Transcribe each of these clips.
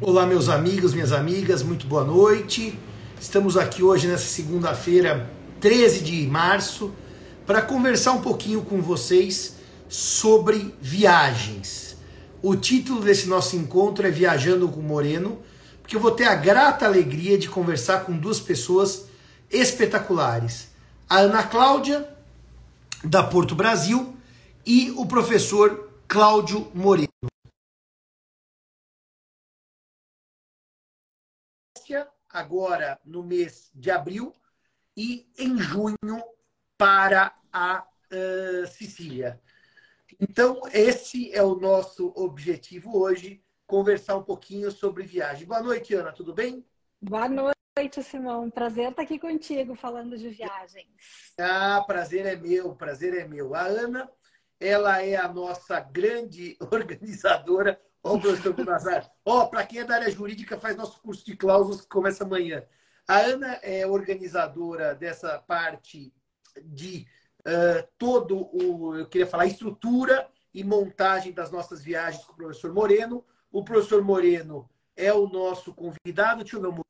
Olá, meus amigos, minhas amigas, muito boa noite. Estamos aqui hoje nessa segunda-feira, 13 de março, para conversar um pouquinho com vocês sobre viagens. O título desse nosso encontro é Viajando com Moreno, porque eu vou ter a grata alegria de conversar com duas pessoas espetaculares. A Ana Cláudia, da Porto Brasil, e o professor Cláudio Moreno. Agora no mês de abril e em junho para a uh, Sicília. Então, esse é o nosso objetivo hoje, conversar um pouquinho sobre viagem. Boa noite, Ana, tudo bem? Boa noite, Simão. Prazer estar aqui contigo falando de viagens. Ah, prazer é meu, prazer é meu. A Ana, ela é a nossa grande organizadora Ó, o professor Bunazar. Ó, para quem é da área jurídica, faz nosso curso de cláusulas que começa amanhã. A Ana é organizadora dessa parte de uh, todo o, eu queria falar, estrutura e montagem das nossas viagens com o professor Moreno. O professor Moreno é o nosso convidado. Deixa eu ver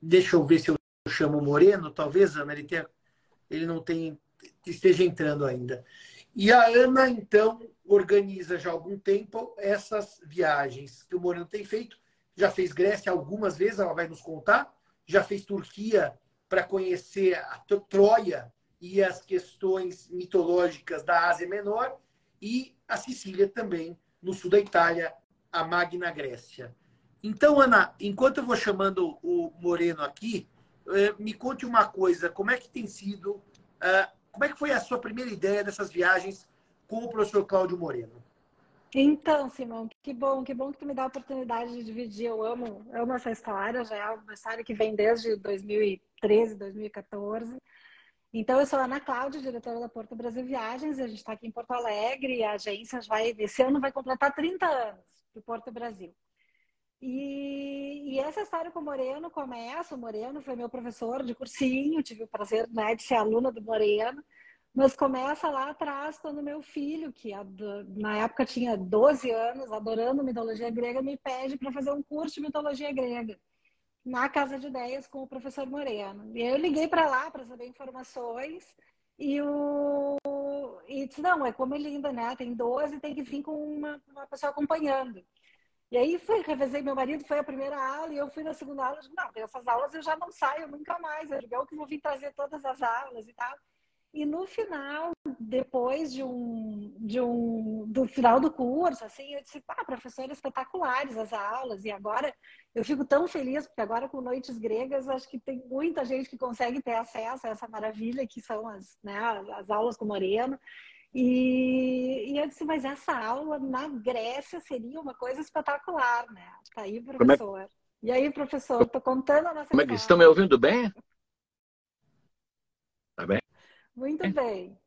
Deixa eu ver se eu chamo o Moreno, talvez, Ana, ele tenha ele não tem esteja entrando ainda. E a Ana, então, organiza já há algum tempo essas viagens que o Moreno tem feito. Já fez Grécia algumas vezes, ela vai nos contar. Já fez Turquia para conhecer a Troia e as questões mitológicas da Ásia Menor. E a Sicília também, no sul da Itália, a Magna Grécia. Então, Ana, enquanto eu vou chamando o Moreno aqui, me conte uma coisa, como é que tem sido, eh, como é que foi a sua primeira ideia dessas viagens com o professor Cláudio Moreno? Então, Simão, que bom, que bom que tu me dá a oportunidade de dividir. Eu amo, amo essa história, já é uma história que vem desde 2013, 2014. Então, eu sou a Ana Cláudia, diretora da Porto Brasil Viagens, a gente está aqui em Porto Alegre, a agência vai, esse ano vai completar 30 anos do Porto Brasil. E, e, essa história com o Moreno começa. O Moreno foi meu professor de cursinho, tive o prazer né, de ser aluna do Moreno. Mas começa lá atrás, quando meu filho, que na época tinha 12 anos, adorando mitologia grega, me pede para fazer um curso de mitologia grega na Casa de Ideias com o professor Moreno. E eu liguei para lá para saber informações. E o e disse, não, é como é linda, né? Tem 12, tem que vir com uma, uma pessoa acompanhando. E aí fui, revezei meu marido, foi a primeira aula, e eu fui na segunda aula, digo, não, essas aulas eu já não saio nunca mais, eu digo, eu que vou vir trazer todas as aulas e tal. E no final, depois de um, de um, do final do curso, assim, eu disse, ah, professores espetaculares as aulas, e agora eu fico tão feliz, porque agora com Noites Gregas, acho que tem muita gente que consegue ter acesso a essa maravilha que são as, né, as aulas com Moreno, e, e eu disse, mas essa aula na Grécia seria uma coisa espetacular, né? Tá aí, professor. É... E aí, professor, estou contando a nossa Como é que estão me ouvindo bem? Tá bem? Muito bem.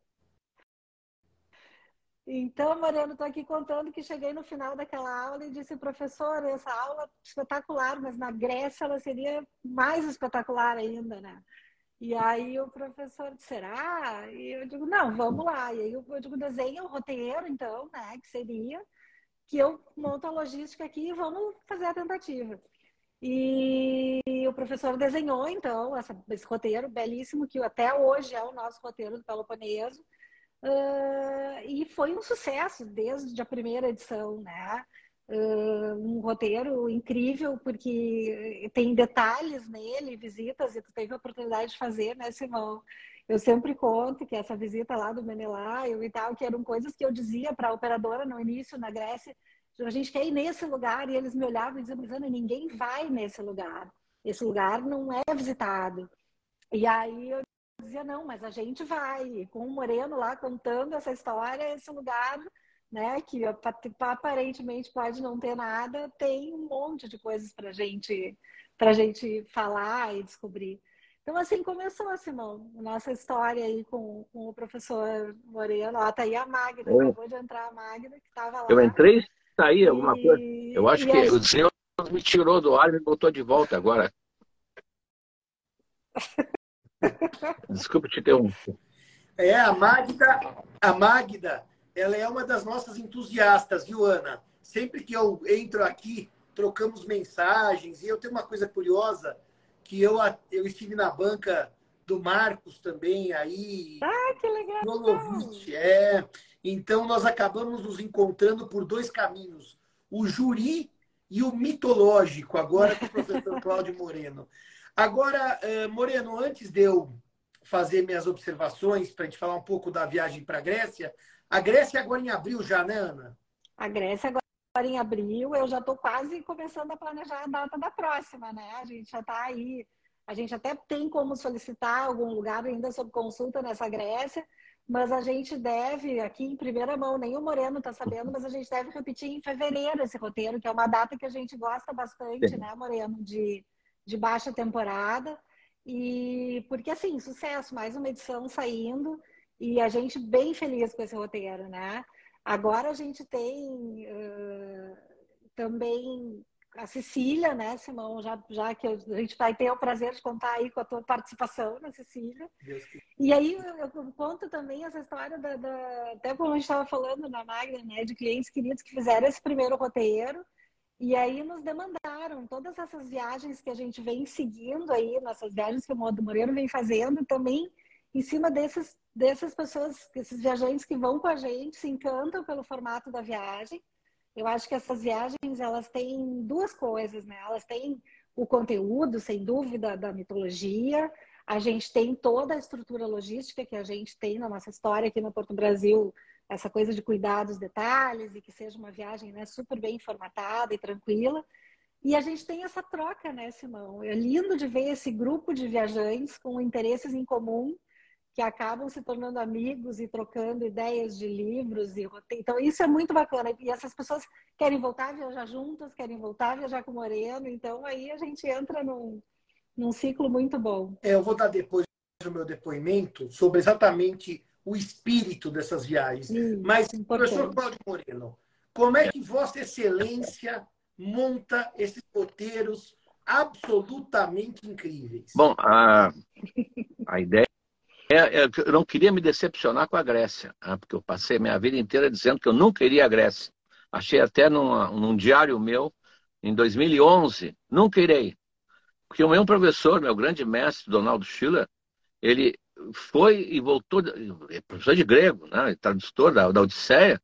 Então, Mariano, estou aqui contando que cheguei no final daquela aula e disse, professor, essa aula é espetacular, mas na Grécia ela seria mais espetacular ainda, né? E aí o professor, será? E eu digo, não, vamos lá. E aí eu, digo, desenha o roteiro, então, né? Que seria que eu monto a logística aqui e vamos fazer a tentativa. E o professor desenhou, então, essa, esse roteiro belíssimo, que até hoje é o nosso roteiro do Peloponeso. Uh, e foi um sucesso desde a primeira edição, né? Um roteiro incrível, porque tem detalhes nele, visitas, e tu teve a oportunidade de fazer, né, Simão? Eu sempre conto que essa visita lá do Menelaio e tal, que eram coisas que eu dizia para a operadora no início, na Grécia, a gente quer ir nesse lugar, e eles me olhavam e diziam, mas Ana, ninguém vai nesse lugar. Esse lugar não é visitado. E aí eu dizia, não, mas a gente vai. Com o Moreno lá contando essa história, esse lugar né, que aparentemente pode não ter nada, tem um monte de coisas para gente, a gente falar e descobrir. Então, assim começou, Simão, nossa história aí com, com o professor Moreno. Ó, tá aí a Magda, Oi. acabou de entrar a Magda, que estava lá. Eu entrei, saí alguma e... coisa. Eu acho e que aí... o Deus me tirou do ar e me botou de volta agora. Desculpa te interromper. É, a Magda, a Magda, ela é uma das nossas entusiastas, viu, Ana? Sempre que eu entro aqui, trocamos mensagens. E eu tenho uma coisa curiosa, que eu, eu estive na banca do Marcos também aí. Ah, que legal! Nolovich, é. Então, nós acabamos nos encontrando por dois caminhos. O juri e o mitológico, agora com o professor Cláudio Moreno. Agora, eh, Moreno, antes de eu fazer minhas observações, para a gente falar um pouco da viagem para a Grécia, a Grécia agora em abril já, né, Ana? A Grécia agora em abril, eu já estou quase começando a planejar a data da próxima, né? A gente já está aí, a gente até tem como solicitar algum lugar ainda sob consulta nessa Grécia, mas a gente deve, aqui em primeira mão, nem o Moreno está sabendo, mas a gente deve repetir em fevereiro esse roteiro, que é uma data que a gente gosta bastante, Sim. né, Moreno, de, de baixa temporada. E porque assim, sucesso, mais uma edição saindo e a gente bem feliz com esse roteiro, né? Agora a gente tem uh, também a Cecília, né, Simão? Já, já que a gente vai ter o prazer de contar aí com a tua participação na Cecília. E aí eu, eu, conto também essa história da, da até como a gente estava falando na Magna, né, de clientes queridos que fizeram esse primeiro roteiro e aí nos demandaram todas essas viagens que a gente vem seguindo aí, nossas viagens que o Modo Moreno vem fazendo, também em cima desses, dessas pessoas, esses viajantes que vão com a gente, se encantam pelo formato da viagem. Eu acho que essas viagens, elas têm duas coisas, né? Elas têm o conteúdo, sem dúvida, da mitologia. A gente tem toda a estrutura logística que a gente tem na nossa história aqui no Porto Brasil, essa coisa de cuidar dos detalhes e que seja uma viagem né, super bem formatada e tranquila. E a gente tem essa troca, né, Simão? É lindo de ver esse grupo de viajantes com interesses em comum que acabam se tornando amigos e trocando ideias de livros e então isso é muito bacana e essas pessoas querem voltar a viajar juntas querem voltar a viajar com o Moreno então aí a gente entra num, num ciclo muito bom é, eu vou dar depois o meu depoimento sobre exatamente o espírito dessas viagens. Sim, Mas, professor Cláudio Moreno, como é que Vossa Excelência monta esses roteiros absolutamente incríveis? Bom, a, a ideia é, é, eu não queria me decepcionar com a Grécia, né? porque eu passei minha vida inteira dizendo que eu nunca iria à Grécia. Achei até numa, num diário meu, em 2011, nunca irei. Porque o meu professor, meu grande mestre, Donaldo Schiller, ele foi e voltou, é professor de grego, né, tradutor da, da Odisseia,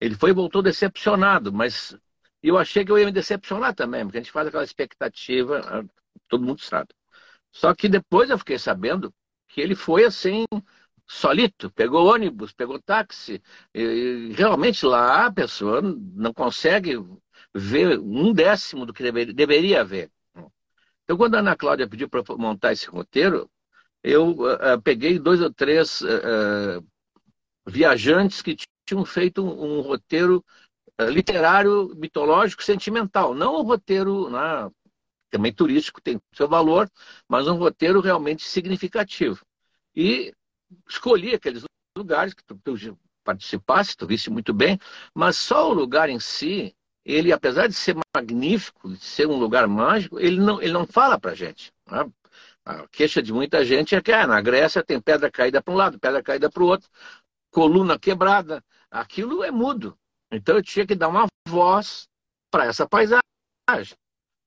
ele foi e voltou decepcionado, mas eu achei que eu ia me decepcionar também, porque a gente faz aquela expectativa, ah, todo mundo sabe. Só que depois eu fiquei sabendo que ele foi assim, solito, pegou ônibus, pegou táxi, e realmente lá a pessoa não consegue ver um décimo do que deveria, deveria ver. Então, quando a Ana Cláudia pediu para montar esse roteiro, eu uh, peguei dois ou três uh, viajantes que tinham feito um, um roteiro literário, mitológico, sentimental. Não um roteiro né, também turístico, tem seu valor, mas um roteiro realmente significativo. E escolhi aqueles lugares que tu, tu participasse, tu visse muito bem, mas só o lugar em si, ele, apesar de ser magnífico, de ser um lugar mágico, ele não, ele não fala para gente. Né? A queixa de muita gente é que ah, na Grécia tem pedra caída para um lado, pedra caída para o outro, coluna quebrada. Aquilo é mudo. Então eu tinha que dar uma voz para essa paisagem.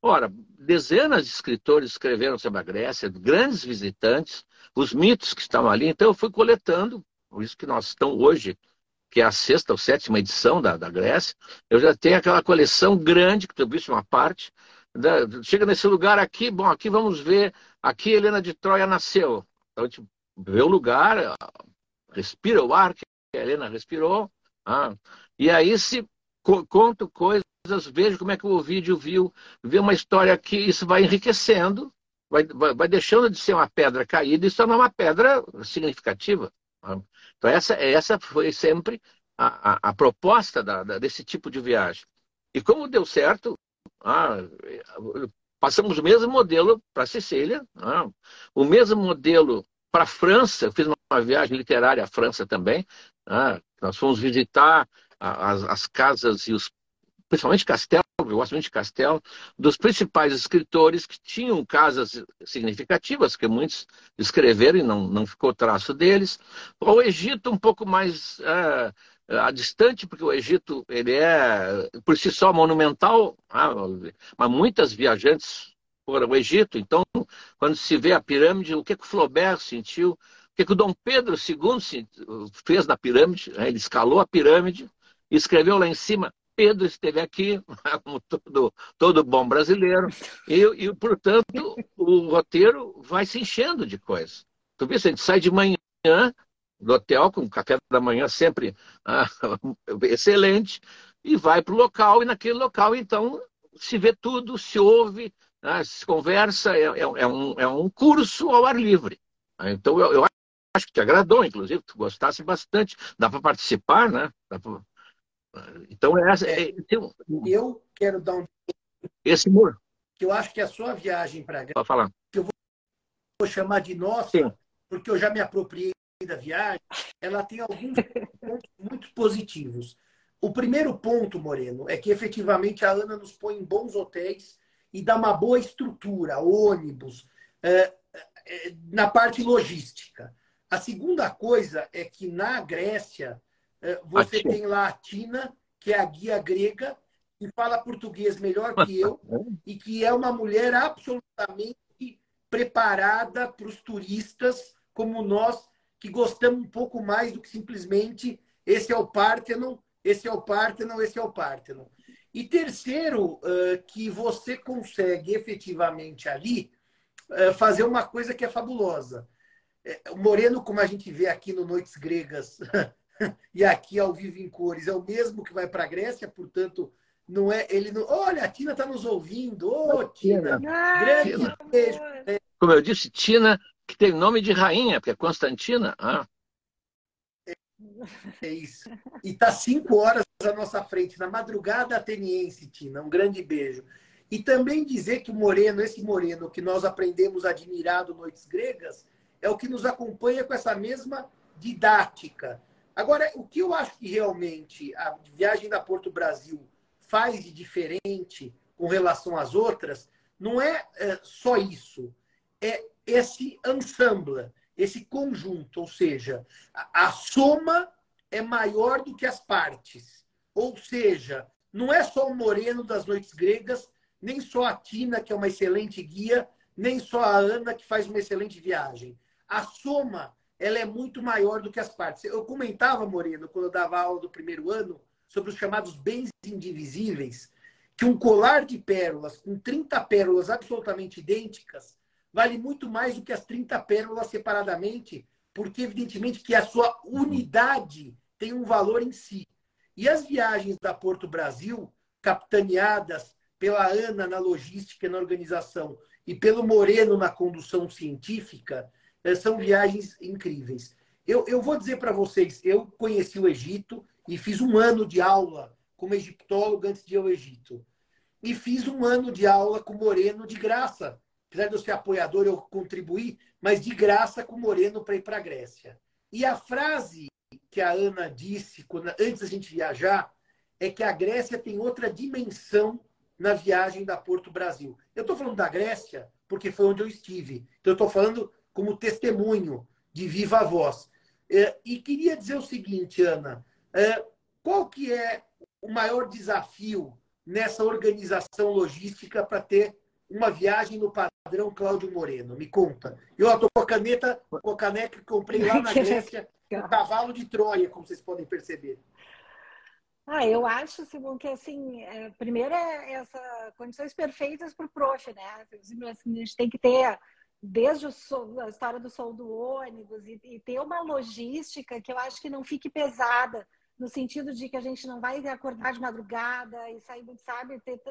Ora, dezenas de escritores escreveram sobre a Grécia, grandes visitantes, os mitos que estavam ali. Então eu fui coletando, por isso que nós estamos hoje, que é a sexta ou sétima edição da, da Grécia, eu já tenho aquela coleção grande, que tu viste uma parte, chega nesse lugar aqui, bom, aqui vamos ver, aqui Helena de Troia nasceu. Então a gente vê o lugar, respira o ar que a Helena respirou, ah, e aí se co coisas, vejo como é que o vídeo viu, vê uma história que isso vai enriquecendo, vai, vai, vai deixando de ser uma pedra caída e se tornar uma pedra significativa. Então essa, essa foi sempre a, a, a proposta da, da, desse tipo de viagem. E como deu certo, ah, passamos o mesmo modelo para Sicília, ah, o mesmo modelo para a França. Eu fiz uma viagem literária à França também. Ah, nós fomos visitar as, as, casas e os, principalmente castelos eu gosto muito de Castelo, dos principais escritores que tinham casas significativas, que muitos escreveram e não, não ficou traço deles. O Egito um pouco mais a distante, porque o Egito ele é por si só monumental, ah, mas muitas viajantes foram ao Egito, então quando se vê a pirâmide, o que, que o Flaubert sentiu, o que, que o Dom Pedro II fez na pirâmide, né? ele escalou a pirâmide, escreveu lá em cima Pedro esteve aqui, como todo, todo bom brasileiro, e, e, portanto, o roteiro vai se enchendo de coisas. Tu vê, a gente sai de manhã do hotel, com café da manhã sempre ah, excelente, e vai para o local, e naquele local, então, se vê tudo, se ouve, ah, se conversa, é, é, é, um, é um curso ao ar livre. Então, eu, eu acho que te agradou, inclusive, tu gostasse bastante, dá para participar, né? Pra... Então, essa, é, é, eu quero dar um. Esse muro. Que eu acho que a sua viagem para Pode falar. Que eu vou chamar de nossa, Sim. porque eu já me apropriei da viagem, ela tem alguns pontos muito positivos. O primeiro ponto, Moreno, é que efetivamente a Ana nos põe em bons hotéis e dá uma boa estrutura, ônibus, é, é, na parte logística. A segunda coisa é que na Grécia é, você tem lá a Tina, que é a guia grega, que fala português melhor que eu e que é uma mulher absolutamente preparada para os turistas como nós, que gostamos um pouco mais do que simplesmente esse é o Parthenon, esse é o Parthenon, esse é o Parthenon. E terceiro, que você consegue efetivamente ali fazer uma coisa que é fabulosa. É, o Moreno, como a gente vê aqui no Noites Gregas, e aqui ao vivo em cores é o mesmo que vai para a Grécia, portanto, não é ele não. Olha, a Tina está nos ouvindo. Ô, oh, Tina, grande Tina. beijo. Como eu disse, Tina, que tem nome de rainha, porque é Constantina. Ah. É isso. E está cinco horas à nossa frente, na madrugada ateniense, Tina. Um grande beijo. E também dizer que o Moreno, esse Moreno que nós aprendemos a admirar do Noites Gregas, é o que nos acompanha com essa mesma didática Agora, o que eu acho que realmente a viagem da Porto Brasil faz de diferente com relação às outras, não é, é só isso. É esse ensemble, esse conjunto, ou seja, a, a soma é maior do que as partes. Ou seja, não é só o Moreno das Noites Gregas, nem só a Tina, que é uma excelente guia, nem só a Ana, que faz uma excelente viagem. A soma ela é muito maior do que as partes. Eu comentava, Moreno, quando eu dava aula do primeiro ano, sobre os chamados bens indivisíveis, que um colar de pérolas com 30 pérolas absolutamente idênticas vale muito mais do que as 30 pérolas separadamente, porque evidentemente que a sua unidade tem um valor em si. E as viagens da Porto Brasil, capitaneadas pela Ana na logística e na organização e pelo Moreno na condução científica, são viagens incríveis. Eu, eu vou dizer para vocês, eu conheci o Egito e fiz um ano de aula como egiptólogo antes de ir ao Egito. E fiz um ano de aula com Moreno de graça. Apesar de eu ser apoiador, eu contribuí, mas de graça com Moreno para ir para a Grécia. E a frase que a Ana disse quando, antes da gente viajar é que a Grécia tem outra dimensão na viagem da Porto Brasil. Eu estou falando da Grécia porque foi onde eu estive. Então, eu estou falando como testemunho de viva voz. É, e queria dizer o seguinte, Ana, é, qual que é o maior desafio nessa organização logística para ter uma viagem no padrão Cláudio Moreno? Me conta. Eu estou com a caneta, com a caneca que comprei lá na Grécia, um cavalo de Troia, como vocês podem perceber. Ah, eu acho, Simão, que assim, é, primeiro é essa condições perfeitas para o prof, né? Assim, a gente tem que ter desde sol, a história do sol do ônibus e, e, ter uma logística que eu acho que não fique pesada no sentido de que a gente não vai acordar de madrugada e sair, sabe, ter,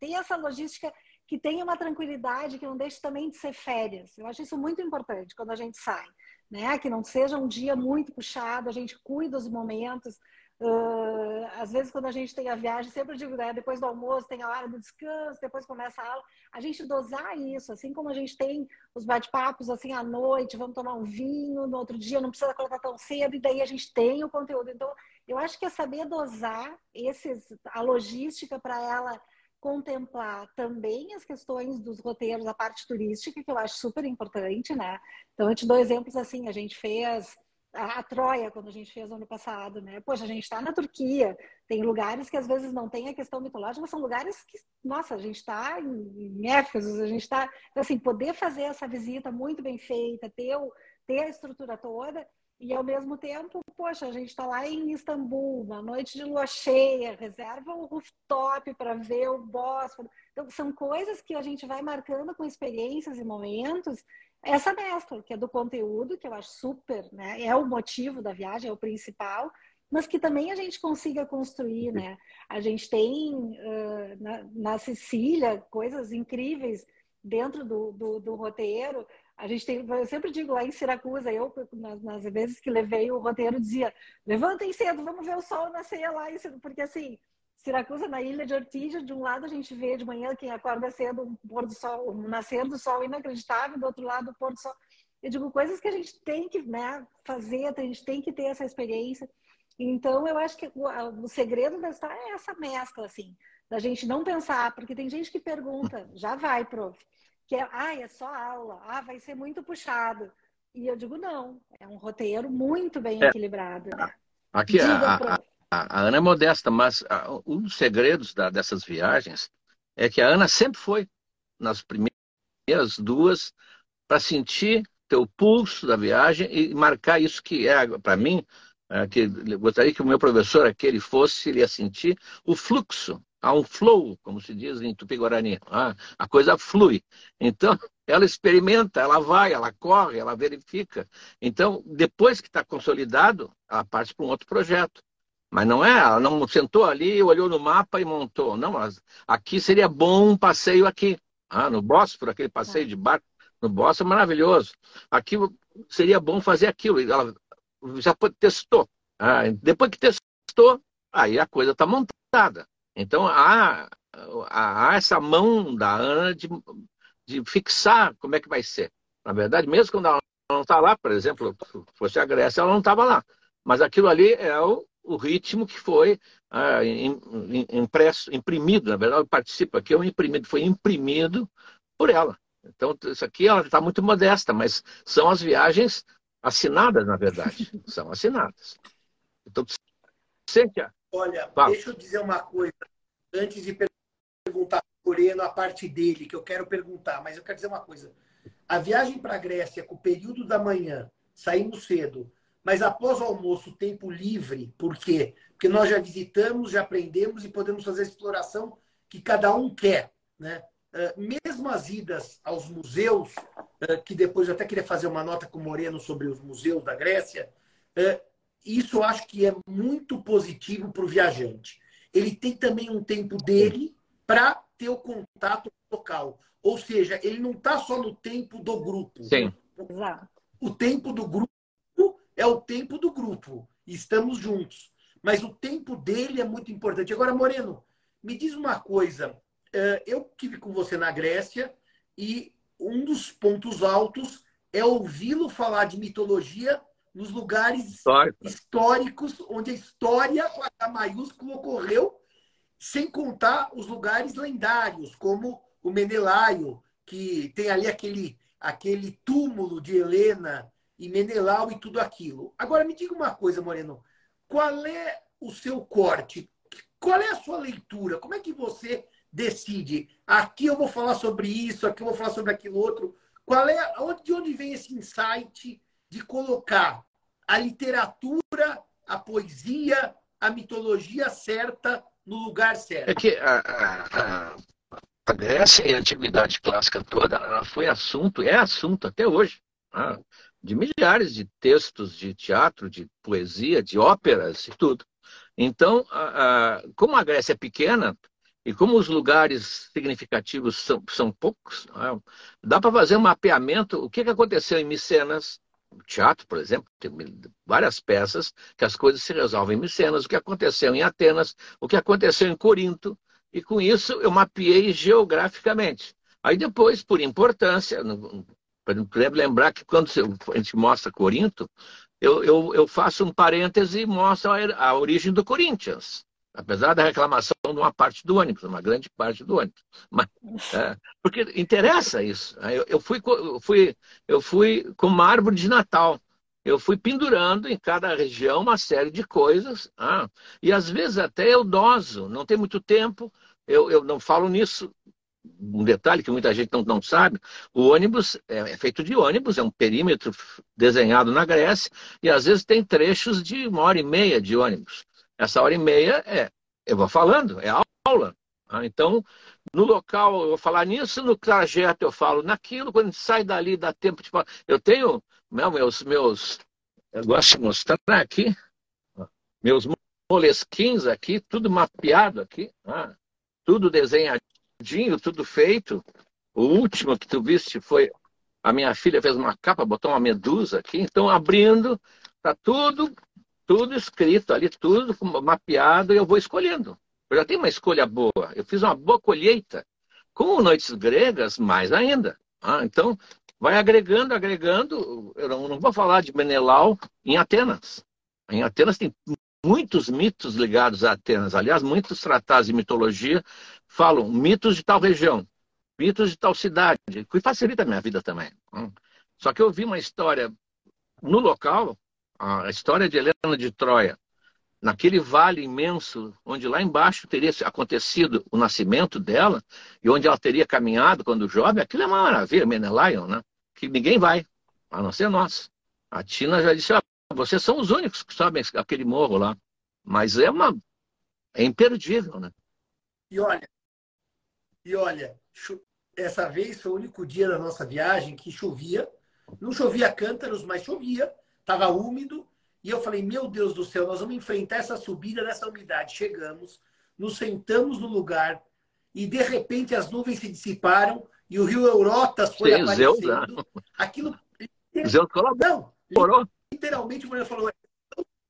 ter essa logística que tenha uma tranquilidade, que não deixe também de ser férias. Eu acho isso muito importante quando a gente sai, né? Que não seja um dia muito puxado, a gente cuida dos momentos, Uh, às vezes, quando a gente tem a viagem, sempre digo, né, depois do almoço tem a hora do descanso, depois começa a aula. A gente dosar isso, assim como a gente tem os bate-papos assim à noite, vamos tomar um vinho, no outro dia não precisa acordar tão cedo, e daí a gente tem o conteúdo. Então, eu acho que é saber dosar esses, a logística para ela contemplar também as questões dos roteiros, a parte turística, que eu acho super importante, né? Então, eu te dou exemplos assim, a gente fez a, Troia, quando a gente fez no ano passado, né? Poxa, a gente está na Turquia, tem lugares que às vezes não tem a questão mitológica, são lugares que, nossa, a gente está em, Éfeso, a gente está... Então, assim, poder fazer essa visita muito bem feita, ter, ter a estrutura toda e ao mesmo tempo, poxa, a gente está lá em Istambul, uma noite de lua cheia, reserva o rooftop para ver o Bósforo. Então, são coisas que a gente vai marcando com experiências e momentos. Essa mescla, que é do conteúdo, que eu acho super, né? É o motivo da viagem, é o principal, mas que também a gente consiga construir, né? A gente tem uh, na, na Sicília coisas incríveis dentro do, do, do roteiro. A gente tem, eu sempre digo lá em Siracusa, eu, nas, nas vezes que levei o roteiro, dizia: levantem cedo, vamos ver o sol nascer lá, porque assim, Siracusa, na ilha de Ortigia, de um lado a gente vê de manhã quem acorda cedo um pôr do sol, um nascer do sol inacreditável, do outro lado o pôr do sol. Eu digo coisas que a gente tem que né, fazer, a gente tem que ter essa experiência. Então, eu acho que o, o segredo da história é essa mescla, assim, da gente não pensar, porque tem gente que pergunta, já vai, prof que é, ah, é só aula, ah, vai ser muito puxado. E eu digo, não, é um roteiro muito bem é. equilibrado. Né? Aqui, a, a, a, Ana é modesta, mas um dos segredos da, dessas viagens é que a Ana sempre foi nas primeiras duas para sentir teu pulso da viagem e marcar isso que é, para mim, é, que gostaria que o meu professor aquele fosse, ele ia sentir o fluxo há um flow, como se diz em Tupi-Guarani. Ah, a coisa flui. Então, ela experimenta, ela vai, ela corre, ela verifica. Então, depois que está consolidado, ela parte para um outro projeto. Mas não é, ela não sentou ali, olhou no mapa e montou. Não, aqui seria bom um passeio aqui. Ah, no Bósforo, aquele passeio de barco no Bósforo é maravilhoso. Aqui seria bom fazer aquilo. Ela já testou. Ah, depois que testou, aí a coisa está montada. Então há, há essa mão da Ana de, de fixar como é que vai ser. Na verdade, mesmo quando ela não está lá, por exemplo, fosse a Grécia, ela não estava lá. Mas aquilo ali é o, o ritmo que foi ah, impresso, imprimido, na verdade, participa aqui, é um imprimido, foi imprimido por ela. Então, isso aqui ela está muito modesta, mas são as viagens assinadas, na verdade. são assinadas. Então, Cíntia, Olha, Fala. deixa eu dizer uma coisa antes de perguntar para o Moreno a parte dele, que eu quero perguntar, mas eu quero dizer uma coisa. A viagem para a Grécia, com o período da manhã, saímos cedo, mas após o almoço, tempo livre, por quê? Porque nós já visitamos, já aprendemos e podemos fazer a exploração que cada um quer, né? Uh, mesmo as idas aos museus, uh, que depois eu até queria fazer uma nota com o Moreno sobre os museus da Grécia, uh, isso eu acho que é muito positivo para o viajante. Ele tem também um tempo dele para ter o contato local. Ou seja, ele não está só no tempo do grupo. Sim. O tempo do grupo é o tempo do grupo. Estamos juntos. Mas o tempo dele é muito importante. Agora, Moreno, me diz uma coisa. Eh, eu tive com você na Grécia e um dos pontos altos é ouvi-lo falar de mitologia nos lugares Histórico. históricos onde a história com H maiúsculo ocorreu, sem contar os lugares lendários, como o Menelaio, que tem ali aquele, aquele túmulo de Helena e Menelau e tudo aquilo. Agora me diga uma coisa, Moreno, qual é o seu corte? Qual é a sua leitura? Como é que você decide? Aqui eu vou falar sobre isso, aqui eu vou falar sobre aquilo outro. Qual é, de onde vem esse insight de colocar a literatura, a poesia, a mitologia certa no lugar certo. É que a, a, a Grécia e a antiguidade clássica toda, ela foi assunto, é assunto até hoje, né? De milhares de textos de teatro, de poesia, de óperas e tudo. Então, a, como a Grécia é pequena, e como os lugares significativos são, são poucos, né? dá para fazer um mapeamento. O que, que aconteceu em Micenas, teatro, por exemplo, tem várias peças que as coisas se resolvem em Micenas, o que aconteceu em Atenas, o que aconteceu em Corinto, e com isso eu mapeei geograficamente. Aí depois, por importância, por lembrar que quando a gente mostra Corinto, eu, eu, eu faço um parêntese e mostro a, a origem do Corinthians. Apesar da reclamação de uma parte do ônibus, uma grande parte do ônibus. Mas, é, porque interessa isso. Eu, eu, fui, eu, fui, eu fui com uma árvore de Natal. Eu fui pendurando em cada região uma série de coisas. Ah, e às vezes até eu doso, não tem muito tempo. Eu, eu não falo nisso um detalhe que muita gente não, não sabe, o ônibus é, é, feito de ônibus, é um perímetro desenhado na Grécia, e às vezes tem trechos de uma hora e meia de ônibus. Essa hora e meia é, eu vou falando, é aula. Ah, então, no local eu vou falar nisso, no trajeto eu falo naquilo, quando sai dali dá tempo de falar. Eu tenho meus, meus, eu gosto de mostrar aqui, meus moleskins aqui, tudo mapeado aqui, ah, tudo desenhado tudo feito. O último que tu viste foi a minha filha fez uma capa, botou uma medusa aqui, então abrindo, tá tudo, tudo escrito ali, tudo mapeado, e eu vou escolhendo. Eu já tenho uma escolha boa. Eu fiz uma boa colheita. Com noites gregas, mais ainda. Ah, então, vai agregando, agregando. Eu não, não vou falar de Menelau em Atenas. Em Atenas tem muitos mitos ligados a Atenas. Aliás, muitos tratados de mitologia falam mitos de tal região, mitos de tal cidade, que facilita a minha vida também. Hum. Só que eu vi uma história no local, a história de Helena de Troia, naquele vale imenso, onde lá embaixo teria acontecido o nascimento dela, e onde ela teria caminhado quando jovem, aquilo é uma maravilha, Menelaion, né? Que ninguém vai, a não ser nós. A Tina já disse, ah, vocês são os únicos que sabem aquele morro lá. Mas é uma. É imperdível, né? E olha, e olha, essa vez foi o único dia da nossa viagem que chovia. Não chovia cântaros, mas chovia. Estava úmido. E eu falei, meu Deus do céu, nós vamos enfrentar essa subida nessa umidade. Chegamos, nos sentamos no lugar e de repente as nuvens se dissiparam e o rio Eurotas foi Sim, aparecendo. Zeus, né? Aquilo. Zeus colaborou. Não, literalmente o Moreno falou,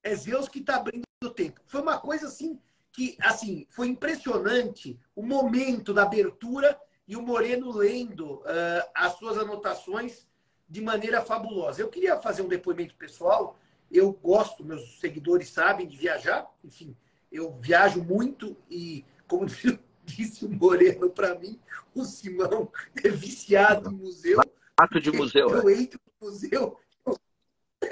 é Zeus que está abrindo o tempo. Foi uma coisa assim que assim foi impressionante o momento da abertura e o Moreno lendo uh, as suas anotações de maneira fabulosa. Eu queria fazer um depoimento pessoal. Eu gosto, meus seguidores sabem de viajar. Enfim, eu viajo muito e, como disse o Moreno para mim, o Simão é viciado em museu. Rato de museu. Eu é. entro no museu, eu...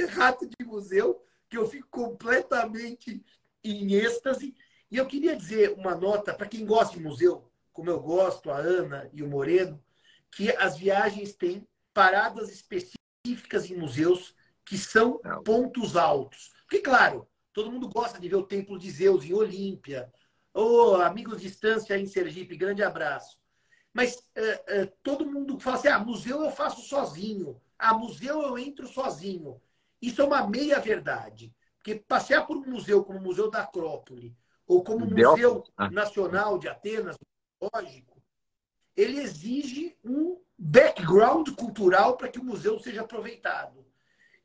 rato de museu, que eu fico completamente em êxtase e eu queria dizer uma nota para quem gosta de museu, como eu gosto, a Ana e o Moreno, que as viagens têm paradas específicas em museus que são pontos altos. Porque, claro, todo mundo gosta de ver o Templo de Zeus em Olímpia, ou Amigos de Distância em Sergipe, grande abraço. Mas é, é, todo mundo fala assim: ah, museu eu faço sozinho, ah, museu eu entro sozinho. Isso é uma meia-verdade. Porque passear por um museu como o Museu da Acrópole, ou como Museu ah. Nacional de Atenas, lógico, ele exige um background cultural para que o museu seja aproveitado.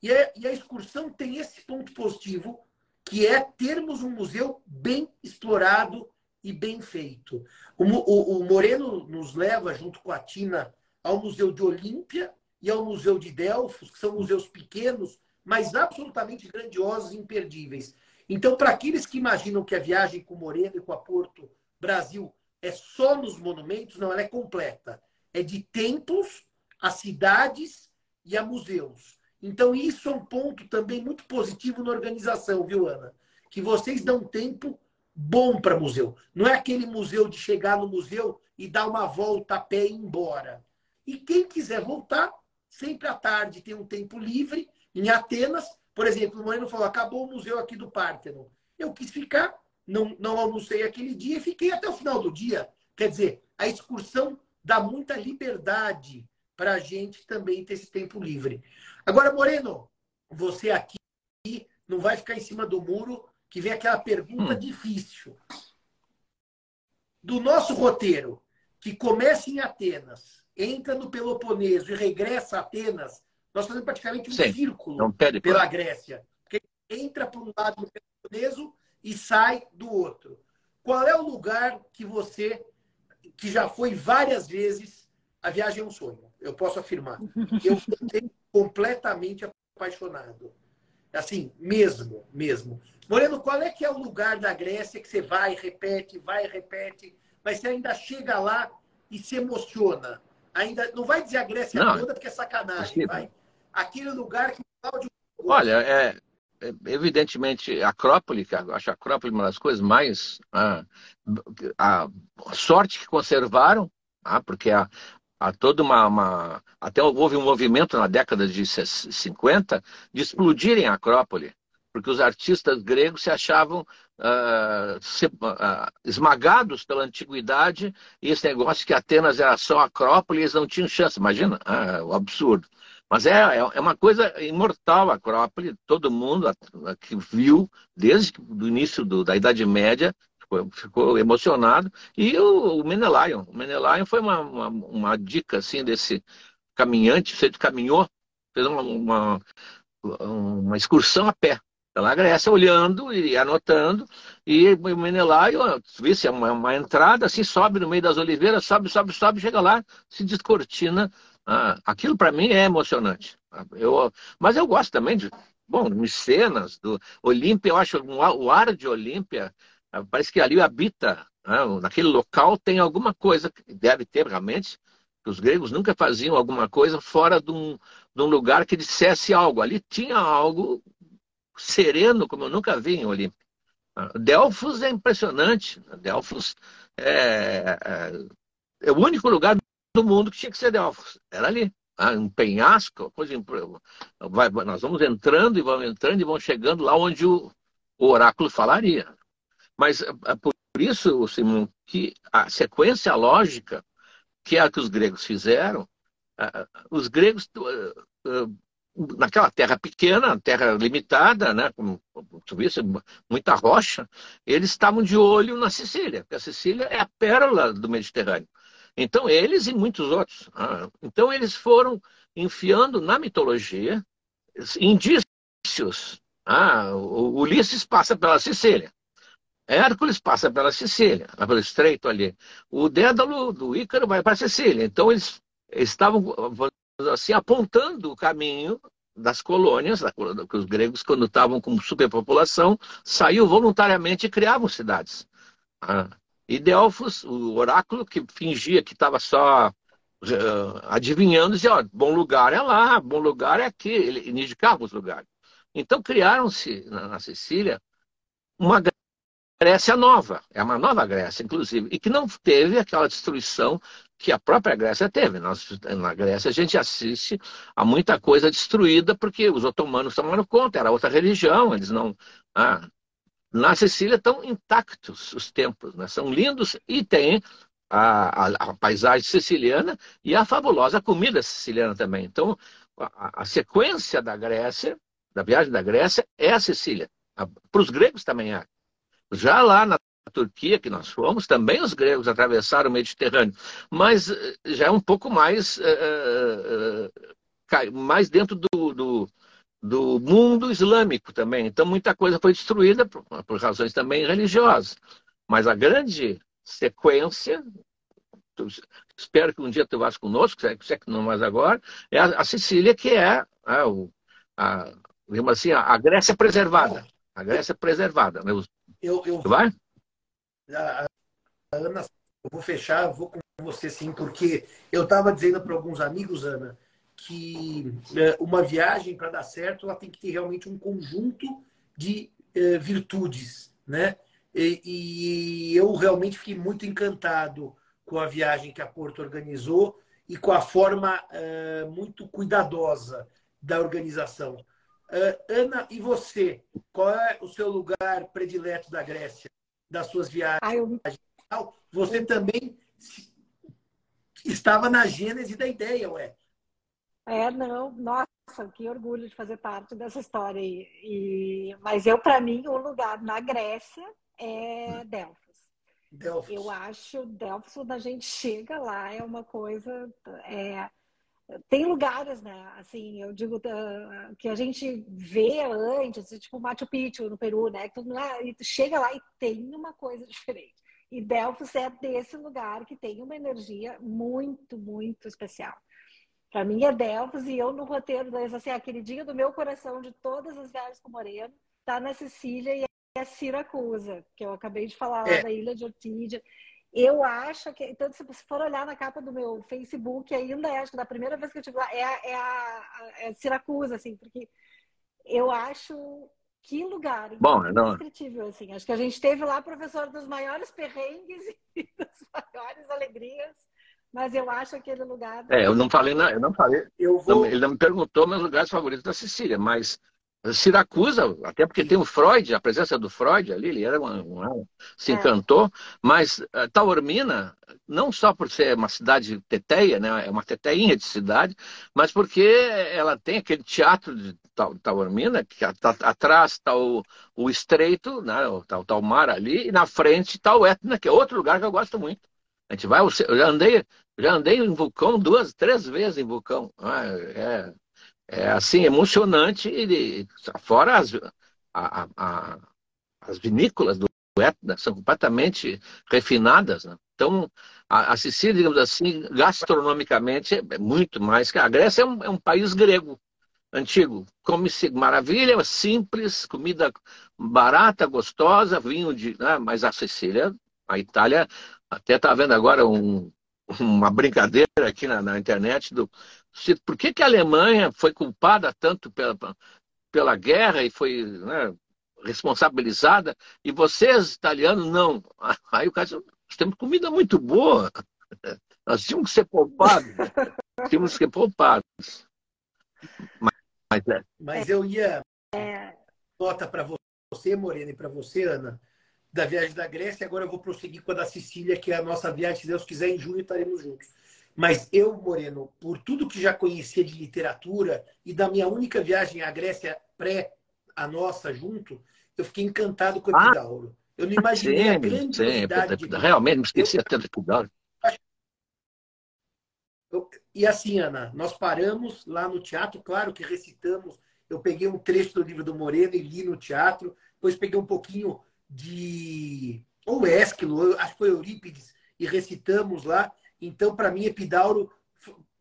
E a, e a excursão tem esse ponto positivo, que é termos um museu bem explorado e bem feito. O, o, o, Moreno nos leva, junto com a Tina, ao Museu de Olímpia e ao Museu de Delfos, que são museus pequenos, mas absolutamente grandiosos e imperdíveis. Então, para aqueles que imaginam que a viagem com Moreno e com a Porto Brasil é só nos monumentos, não, ela é completa. É de templos a cidades e a museus. Então, isso é um ponto também muito positivo na organização, viu, Ana? Que vocês dão tempo bom para museu. Não é aquele museu de chegar no museu e dar uma volta a pé e ir embora. E quem quiser voltar, sempre à tarde tem um tempo livre em Atenas, por exemplo, o Moreno falou: acabou o museu aqui do Parthenon. Eu quis ficar, não, não almocei aquele dia e fiquei até o final do dia. Quer dizer, a excursão dá muita liberdade para a gente também ter esse tempo livre. Agora, Moreno, você aqui não vai ficar em cima do muro, que vem aquela pergunta hum. difícil. Do nosso roteiro, que começa em Atenas, entra no Peloponeso e regressa a Atenas, nós fazemos praticamente um Sim, círculo pela Grécia. Porque entra por um lado do Peloponeso e sai do outro. Qual é o lugar que você, que já foi várias vezes, a viagem é um sonho, eu posso afirmar. Eu estou completamente apaixonado. Assim, mesmo, mesmo. Moreno, qual é que é o lugar da Grécia que você vai, repete, vai, repete, mas você ainda chega lá e se emociona? Ainda não vai dizer a Grécia não, toda porque é sacanagem, vai. Aquele lugar que Olha, é, é, evidentemente, a Acrópole, acho a Acrópole uma das coisas mais. A, a sorte que conservaram, ah, porque a, a toda uma, uma, Até houve um movimento na década de 50 de explodirem a Acrópole, porque os artistas gregos se achavam uh, se, esmagados pela antiguidade e esse negócio que Atenas era só Acrópole eles não tinham chance. Imagina, ah, o absurdo. Mas é, é, é uma coisa imortal a Acrópole, todo mundo que viu desde o início do, da Idade Média ficou, ficou emocionado. E o, o Menelaio, o foi uma, uma, uma, dica assim desse caminhante, você caminhou, fez uma, uma, uma excursão a pé pela Grécia, olhando e anotando, e o Menelaio, visse é uma, uma entrada, assim, sobe no meio das oliveiras, sobe, sobe, sobe, chega lá, se descortina ah, aquilo para mim é emocionante. Eu, mas eu gosto também de, bom, de cenas do Olímpia. Eu acho o ar de Olímpia ah, parece que ali habita, né, naquele local tem alguma coisa que deve ter realmente. Que os gregos nunca faziam alguma coisa fora de um, de um lugar que dissesse algo. Ali tinha algo sereno, como eu nunca vi em Olímpia. Ah, Delfos é impressionante. Delfos é, é, é o único lugar do mundo que tinha que ser Delfos. Era ali. Ah, um penhasco, coisa vai, nós vamos entrando e vamos entrando e vamos chegando lá onde o, o oráculo falaria. Mas é, é por isso, Simão, que a sequência lógica, que é a que os gregos fizeram, os gregos, naquela terra pequena, terra limitada, né, como tu visse, muita rocha, eles estavam de olho na Sicília, porque a Sicília é a pérola do Mediterrâneo. Então, eles e muitos outros. Ah, então, eles foram enfiando na mitologia indícios. Ah, o Ulisses passa pela Sicília. Hércules passa pela Sicília, pelo estreito ali. O Dédalo do Ícaro vai para a Sicília. Então, eles estavam assim apontando o caminho das colônias, que os gregos, quando estavam com superpopulação, saíam voluntariamente e criavam cidades. Ah, e Delfos, o oráculo que fingia que estava só uh, adivinhando, dizia, ó, bom lugar é lá, bom lugar é aqui. Ele indicava os lugares. Então criaram-se na, na Sicília uma Grécia nova, é uma nova Grécia, inclusive, e que não teve aquela destruição que a própria Grécia teve. Nós, na Grécia a gente assiste a muita coisa destruída porque os otomanos tomaram conta, era outra religião, eles não. Ah, na Sicília estão intactos os templos, né? são lindos e tem a, a, a, paisagem siciliana e a fabulosa comida siciliana também. Então, a, a sequência da Grécia, da viagem da Grécia, é a Sicília. Para os gregos também é. Já lá na Turquia, que nós fomos, também os gregos atravessaram o Mediterrâneo, mas eh, já é um pouco mais, uh, uh, mais dentro do, do do mundo islâmico também. Então, muita coisa foi destruída por, por razões também religiosas. Mas a grande sequência, espero que um dia tu vás conosco, se é que não mais agora, é a, a Sicília, que é a, a, assim, a, Grécia preservada. A Grécia preservada. Né? Eu, eu, tu vai? A, Ana, eu vou fechar, vou com você sim, porque eu estava dizendo para alguns amigos, Ana, que é, uma viagem, para dar certo, ela tem que ter realmente um conjunto de é, virtudes, né? E, e, eu realmente fiquei muito encantado com a viagem que a Porto organizou e com a forma é, muito cuidadosa da organização. Ana, e você? Qual é o seu lugar predileto da Grécia, das suas viagens? Ah, eu... Você também estava na gênese da ideia, ué? É, não, nossa, que orgulho de fazer parte dessa história aí. E, mas eu, para mim, o lugar na Grécia é Delfos. Delfos. Eu acho Delfos, quando a gente chega lá, é uma coisa. É, tem lugares, né? Assim, eu digo uh, que a gente vê antes, tipo Machu Picchu no Peru, né? Tudo lá, e chega lá e tem uma coisa diferente. E Delfos é desse lugar que tem uma energia muito, muito especial. Para mim é Delfos e eu no roteiro, assim, a queridinha do meu coração de todas as viagens com o Moreno está na Sicília e é Siracusa, que eu acabei de falar lá é. da Ilha de Orquídea. Eu acho que, então, se você for olhar na capa do meu Facebook, ainda é, acho que da primeira vez que eu estive lá, é a, é a, é Siracusa, assim, porque eu acho que lugar Bom, não... indescritível, assim. Acho que a gente teve lá professor dos maiores perrengues e das maiores alegrias, mas eu acho aquele lugar. É, eu não falei, não, eu não falei. Eu vou... Ele não me perguntou meus lugares favoritos da Sicília, mas Siracusa, até porque tem o Freud, a presença do Freud ali, ele era uma, uma se é. encantou, é. mas uh, Taormina, não só por ser uma cidade teteia, né, é uma teteinha de cidade, mas porque ela tem aquele teatro de Taormina, que atrás está o, o Estreito, né, tá, tá o mar ali, e na frente está o Etna, que é outro lugar que eu gosto muito. A gente vai, eu já andei, já andei em vulcão duas, três vezes em vulcão. Ah, é, é assim, emocionante, fora as, a, a, as vinícolas do Etna, são completamente refinadas. Né? Então, a, a, Sicília, digamos assim, gastronomicamente, é muito mais que a Grécia é um, é um país grego antigo. Come-se maravilha, simples, comida barata, gostosa, vinho de. Né? Mas a Sicília, a Itália, até está vendo agora um, uma brincadeira aqui na, na internet do se, por que, que a Alemanha foi culpada tanto pela, pela guerra e foi né, responsabilizada e vocês, italianos, não? Aí o cara disse, nós temos comida muito boa. Nós tínhamos que ser poupados. tínhamos que ser poupados. Mas, mas, é. mas eu ia. É. Nota para você, Morena, e para você, Ana, da viagem da Grécia. Agora eu vou prosseguir com a da Sicília, que é a nossa viagem. Se Deus quiser, em junho estaremos juntos. Mas eu, Moreno, por tudo que já conhecia de literatura e da minha única viagem à Grécia pré a nossa junto, eu fiquei encantado com o ah, Epidauro. Eu não imaginei sim, a grandiosidade sim, de... Realmente, me esqueci até do Epidauro. E assim, Ana, nós paramos lá no teatro, claro que recitamos. Eu peguei um trecho do livro do Moreno e li no teatro. Depois peguei um pouquinho de. Ou Ésquilo, acho que foi Eurípides, e recitamos lá. Então, para mim, Epidauro,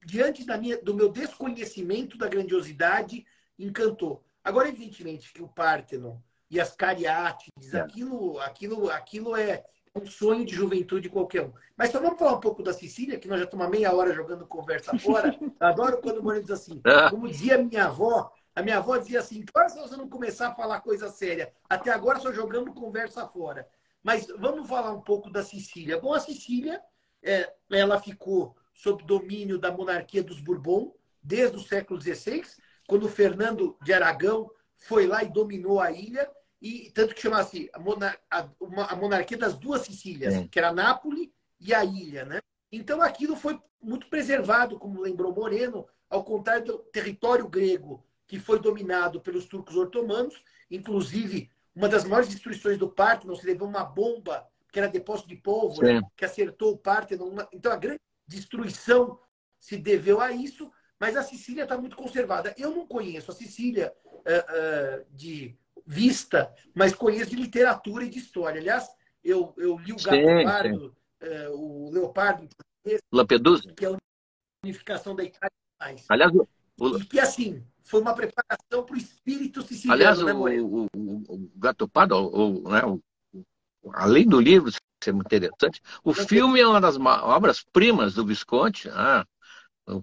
diante da minha, do meu desconhecimento da grandiosidade, encantou. Agora, evidentemente, que o Parthenon e as Cariátides, é. aquilo, aquilo, aquilo é um sonho de juventude qualquer um. Mas só vamos falar um pouco da Sicília, que nós já estamos meia hora jogando conversa fora. Adoro quando o Moreno diz assim, é. como dizia minha avó, a minha avó dizia assim, claro se você não começar a falar coisa séria. Até agora só jogando conversa fora. Mas vamos falar um pouco da Sicília. Bom, a Sicília é, ela ficou sob domínio da monarquia dos Bourbon desde o século XVI, quando Fernando de Aragão foi lá e dominou a ilha, e tanto que chamasse a, monar a, a monarquia das duas Sicílias, é. que era Nápoles e a ilha, né? Então aquilo foi muito preservado, como lembrou Moreno, ao contrário do território grego, que foi dominado pelos turcos otomanos, inclusive uma das maiores destruições do Parto, se levou uma bomba que era depósito de pólvora, que acertou o Parthenon. Então, a grande destruição se deveu a isso, mas a Sicília está muito conservada. Eu não conheço a Sicília uh, uh, de vista, mas conheço de literatura e de história. Aliás, eu, eu li o Gato uh, o Leopardo, Lampedusa, que é a unificação da Itália. Aliás, o... e que, assim, foi uma preparação para o espírito siciliano. Aliás, né, o, o, o, Gato Pardo, o, né, o além do livro ser muito interessante, o filme é uma das obras-primas do Visconti, ah,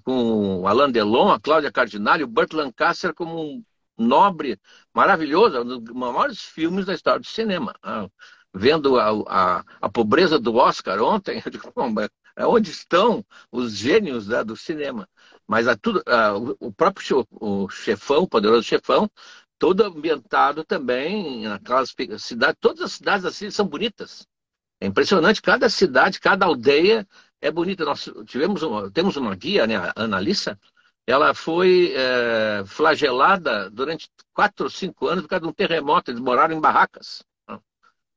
com Alain Delon, a Cláudia Cardinale, o Burt Lancaster como um nobre, maravilhoso, um dos maiores filmes da história do cinema. Ah, vendo a, a, a, pobreza do Oscar ontem, eu digo, é onde estão os gênios né, do cinema? Mas a tudo, a, o próprio o chefão, o poderoso chefão, todo ambientado também naquelas cidades. Todas as cidades assim são bonitas. É impressionante, cada cidade, cada aldeia é bonita. Nós tivemos uma, temos uma guia, né, a Analissa, ela foi é, flagelada durante quatro ou cinco anos por causa de um terremoto. Eles moraram em barracas, a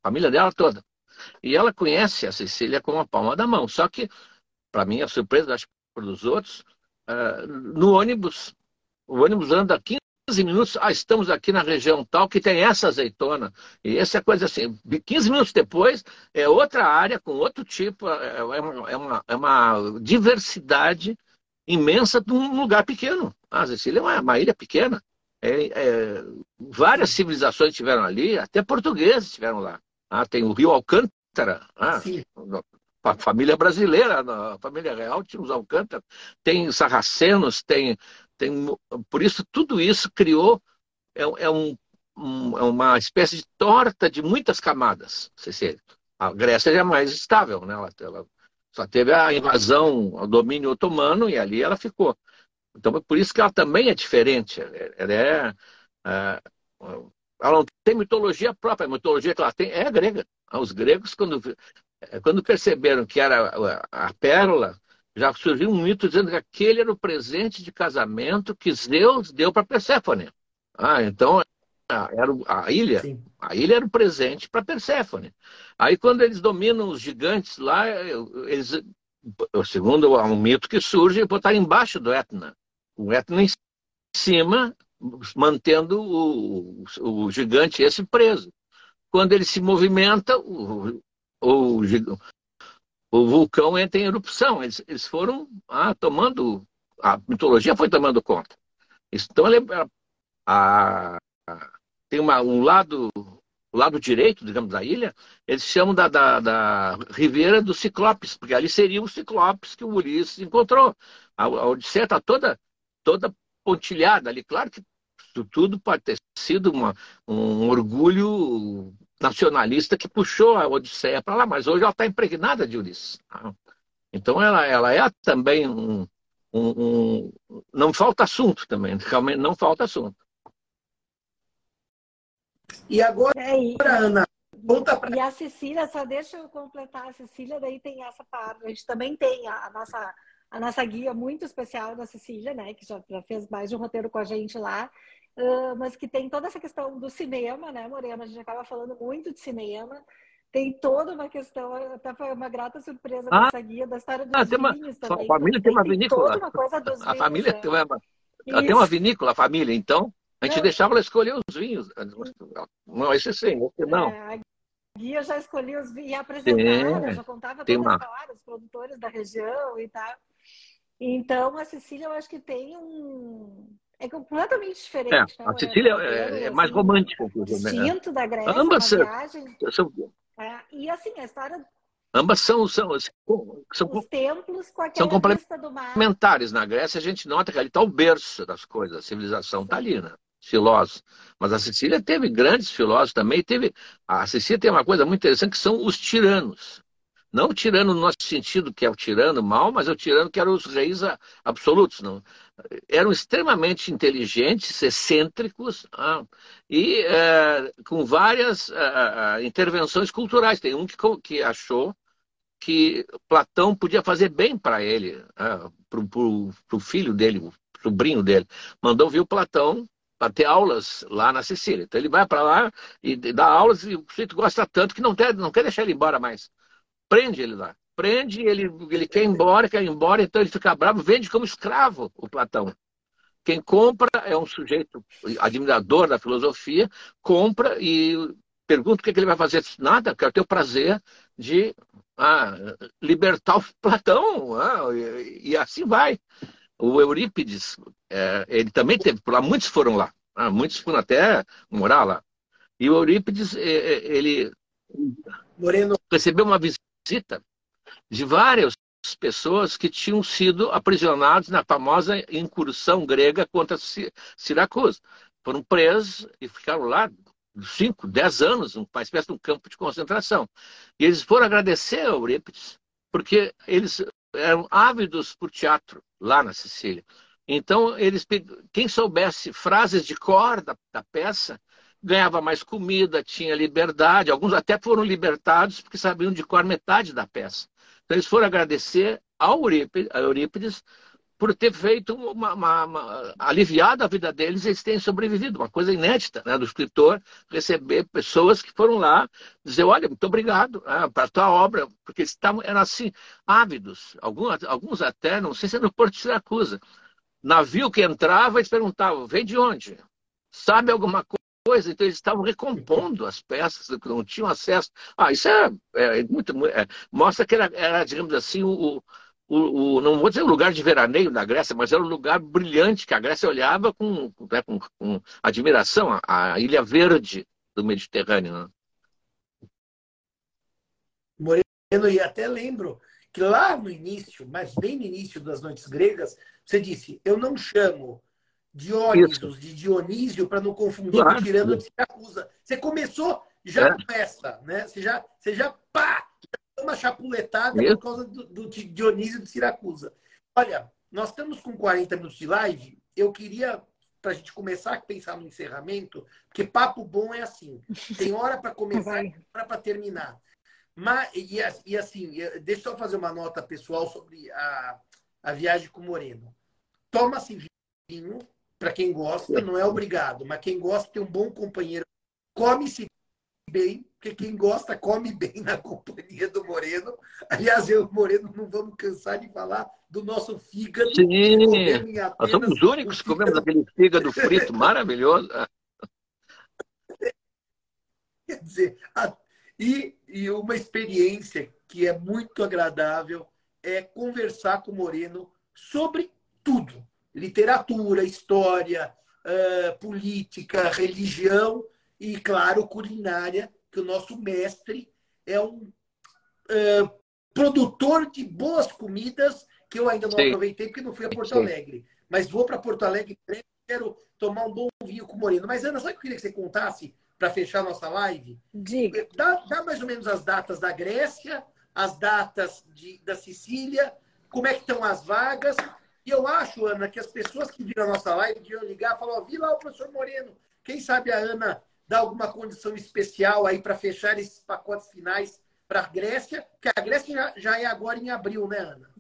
família dela toda. E ela conhece a Sicília com a palma da mão. Só que, para mim, a surpresa, acho que para os outros, é, no ônibus, o ônibus anda 15 15 minutos, ah, estamos aqui na região tal que tem essa azeitona. E essa coisa assim, 15 minutos depois é outra área com outro tipo, é, é, uma, é uma, é uma diversidade imensa de um lugar pequeno. A Sicília é uma, uma ilha pequena. É, é, várias civilizações estiveram ali, até portugueses estiveram lá. Ah, tem o rio Alcântara, ah, a família brasileira, a família real tinha os Alcântara, tem sarracenos, tem, tem. Por isso, tudo isso criou. É, é um, um, é uma espécie de torta de muitas camadas. A Grécia é mais estável, né? Ela, ela só teve a invasão ao domínio otomano e ali ela ficou. Então, é por isso que ela também é diferente. Ela é, é ela não tem mitologia própria, a mitologia que ela tem é grega. Os gregos, quando, quando perceberam que era a pérola, já surgiu um mito dizendo que aquele era o presente de casamento que Zeus deu para Perséfone. Ah, então era a ilha, Sim. a ilha era o presente para Perséfone. Aí quando eles dominam os gigantes lá, eles, segundo um mito que surge, botaram embaixo do Etna. O Etna em cima, mantendo o, o gigante esse preso. Quando ele se movimenta, o, o, o vulcão entra em erupção. Eles, eles foram ah, tomando, a mitologia foi tomando conta. Então, a, a, tem uma, um lado, o lado direito, digamos, da ilha, eles chamam da, da, da Ribeira dos Ciclopes, porque ali seria o Ciclopes que o Ulisses encontrou. A, a Odisseia está toda, toda pontilhada ali. Claro que tudo pode ter sido uma, um orgulho nacionalista que puxou a Odisseia para lá, mas hoje ela está impregnada de Ulisses. Tá? Então ela, ela é também um, um, um, Não falta assunto também, realmente não falta assunto. E agora, é Ana, conta pra... E a Cecília, só deixa eu completar, a Cecília daí tem essa parte, a gente também tem a, a nossa, a nossa guia muito especial da Cecília, né, que já, já fez mais de um roteiro com a gente lá, uh, mas que tem toda essa questão do cinema, né, Morena, a gente acaba falando muito de cinema, tem toda uma questão, até foi uma grata surpresa ah, nessa guia da história dos ah, vinhos uma, também. A família tem uma vinícola. Tem toda uma coisa dos a vinhos, família é. tem uma, ela tem uma vinícola, a família, então a gente não. deixava ela escolher os vinhos. Não, esse sim, esse não. É, a guia já escolhia os vinhos e apresentava, já contava todas uma... as os produtores da região e tal. Então, a Sicília, eu acho que tem um. É completamente diferente. É, né, a Sicília é, é, mais assim, romântica. Distinto né? da Grécia. Ambas viagem. são. É, e assim, a história Ambas são, são, são, Os templos com são complementares. Na Grécia, a gente nota que ali está o berço das coisas, a civilização está ali, né? filósofos. Mas a Sicília teve grandes filósofos também. Teve a Sicília tem uma coisa muito interessante que são os tiranos. Não o tirano no nosso sentido, que é o tirano mal, mas o tirano que eram os reis absolutos. Não. Eram extremamente inteligentes, excêntricos ah, e é, com várias é, intervenções culturais. Tem um que, que achou que Platão podia fazer bem para ele, ah, para o filho dele, o sobrinho dele. Mandou vir o Platão para ter aulas lá na Sicília. Então ele vai para lá e dá aulas e o sujeito gosta tanto que não quer, não quer deixar ele embora mais prende ele lá. Prende, ele, ele quer ir embora, quer ir embora, então ele fica bravo, vende como escravo o Platão. Quem compra é um sujeito admirador da filosofia, compra e pergunta o que, é que ele vai fazer. Nada, quero ter o prazer de ah, libertar o Platão. Ah, e, e, assim vai. O Eurípides, é, ele também teve por lá, muitos foram lá. Ah, muitos foram até morar lá. E o Eurípides, é, é, ele Moreno. recebeu uma visita visita de várias pessoas que tinham sido aprisionados na famosa incursão grega contra Siracusa. Foram presos e ficaram lá cinco, dez anos, uma espécie de um campo de concentração. E eles foram agradecer a Eurípides, porque eles eram ávidos por teatro lá na Sicília. Então, eles, quem soubesse frases de cor da, da peça, ganhava mais comida, tinha liberdade. Alguns até foram libertados porque sabiam de cor metade da peça. Então eles foram agradecer ao Eurípides, a Eurípides por ter feito uma, uma, uma, aliviado a vida deles, eles têm sobrevivido, uma coisa inédita, né, do escritor receber pessoas que foram lá dizer, olha, muito obrigado né, para a tua obra, porque eles estavam, eram assim, ávidos, alguns, alguns até, não sei se é no Porto de Siracusa, navio que entrava, eles perguntavam, vem de onde? Sabe alguma coisa? Coisa, então eles estavam recompondo as peças que não tinham acesso. Ah, isso é, é muito. É, mostra que era, era, digamos assim, o, o, o, não vou dizer o lugar de veraneio da Grécia, mas era um lugar brilhante que a Grécia olhava com, né, com, com admiração, a, a, Ilha Verde do Mediterrâneo. Né? Moreno, e até lembro que lá no início, mas bem no início das noites gregas, você disse: Eu não chamo Diónisos de Dionísio para não confundir claro. com o tirano de Siracusa. Você começou já é. com essa, né? Você já, você já pá, uma chapuletada por causa do, do Dionísio de Siracusa. Olha, nós estamos com 40 minutos de live. Eu queria, para a gente começar a pensar no encerramento, porque papo bom é assim: tem hora para começar e hora para terminar. Mas, e, e, assim, deixa eu fazer uma nota pessoal sobre a, a viagem com o Moreno. Toma-se vinho, para quem gosta, não é obrigado, mas quem gosta tem um bom companheiro, come-se bem, porque quem gosta come bem na companhia do Moreno. Aliás, eu e o Moreno não vamos cansar de falar do nosso fígado. Sim, nós somos os únicos que comemos aquele fígado frito maravilhoso. Quer dizer, a... e, e uma experiência que é muito agradável é conversar com o Moreno sobre tudo. Literatura, história, uh, política, religião e, claro, culinária, que o nosso mestre é um uh, produtor de boas comidas que eu ainda não Sim. aproveitei porque não fui a Porto Sim. Alegre. Mas vou para Porto Alegre e quero tomar um bom vinho com o Moreno. Mas, Ana, sabe o que eu queria que você contasse para fechar a nossa live? Diga. Dá, dá, mais ou menos as datas da Grécia, as datas de, da Sicília, como é que estão as vagas. E eu acho, Ana, que as pessoas que viram a nossa live deviam ligar e falar, vi lá o professor Moreno. Quem sabe a Ana dar alguma condição especial aí para fechar esses pacotes finais para a Grécia, que a Grécia já, já é agora em abril, né, Ana?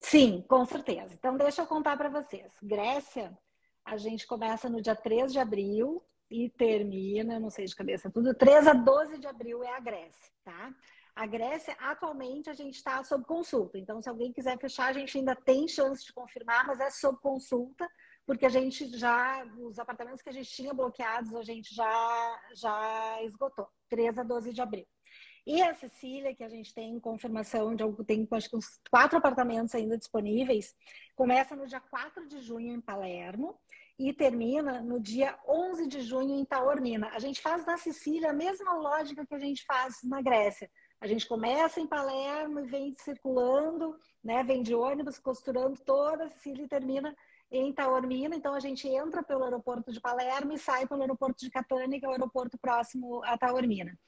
Sim, com certeza. Então, deixa eu contar para vocês. Grécia, a gente começa no dia 3 de abril e termina, não sei de cabeça tudo, 3 a 12 de abril é a Grécia, tá? A Grécia, atualmente, a gente está sob consulta. Então, se alguém quiser fechar, a gente ainda tem chance de confirmar, mas é sob consulta porque a gente já, os apartamentos que a gente tinha bloqueados, a gente já, já esgotou, 3 a 12 de abril. E a Cecília, que a gente tem confirmação de algo, tem acho que uns quatro apartamentos ainda disponíveis, começa no dia 4 de junho em Palermo e termina no dia 11 de junho em Taormina. A gente faz na Sicília a mesma lógica que a gente faz na Grécia. A gente começa em Palermo e vem circulando, né, vem de ônibus, costurando toda a Sicília e termina em Taormina, então a gente entra pelo aeroporto de Palermo e sai pelo aeroporto de Catania, que é o aeroporto próximo a Taormina.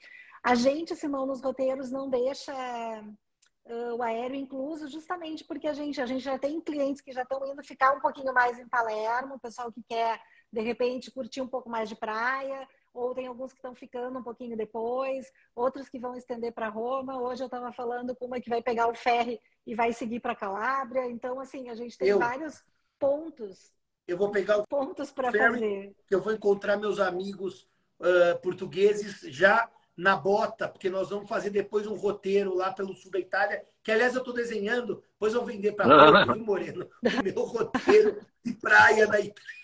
A gente, Simão, nos roteiros não deixa uh, o aéreo incluso, justamente porque a gente, a gente já tem clientes que já estão indo ficar um pouquinho mais em Palermo, o pessoal que quer, de repente, curtir um pouco mais de praia, ou tem alguns que estão ficando um pouquinho depois, outros que vão estender para Roma. Hoje eu estava falando com uma que vai pegar o ferry e vai seguir para Calábria. Então, assim, a gente tem eu... vários pontos. Eu vou pegar os pontos para fazer. Que eu vou encontrar meus amigos uh, portugueses já na bota, porque nós vamos fazer depois um roteiro lá pelo sul da Itália, que aliás eu estou desenhando, depois eu vou vender para o Moreno, o meu roteiro de praia na Itália.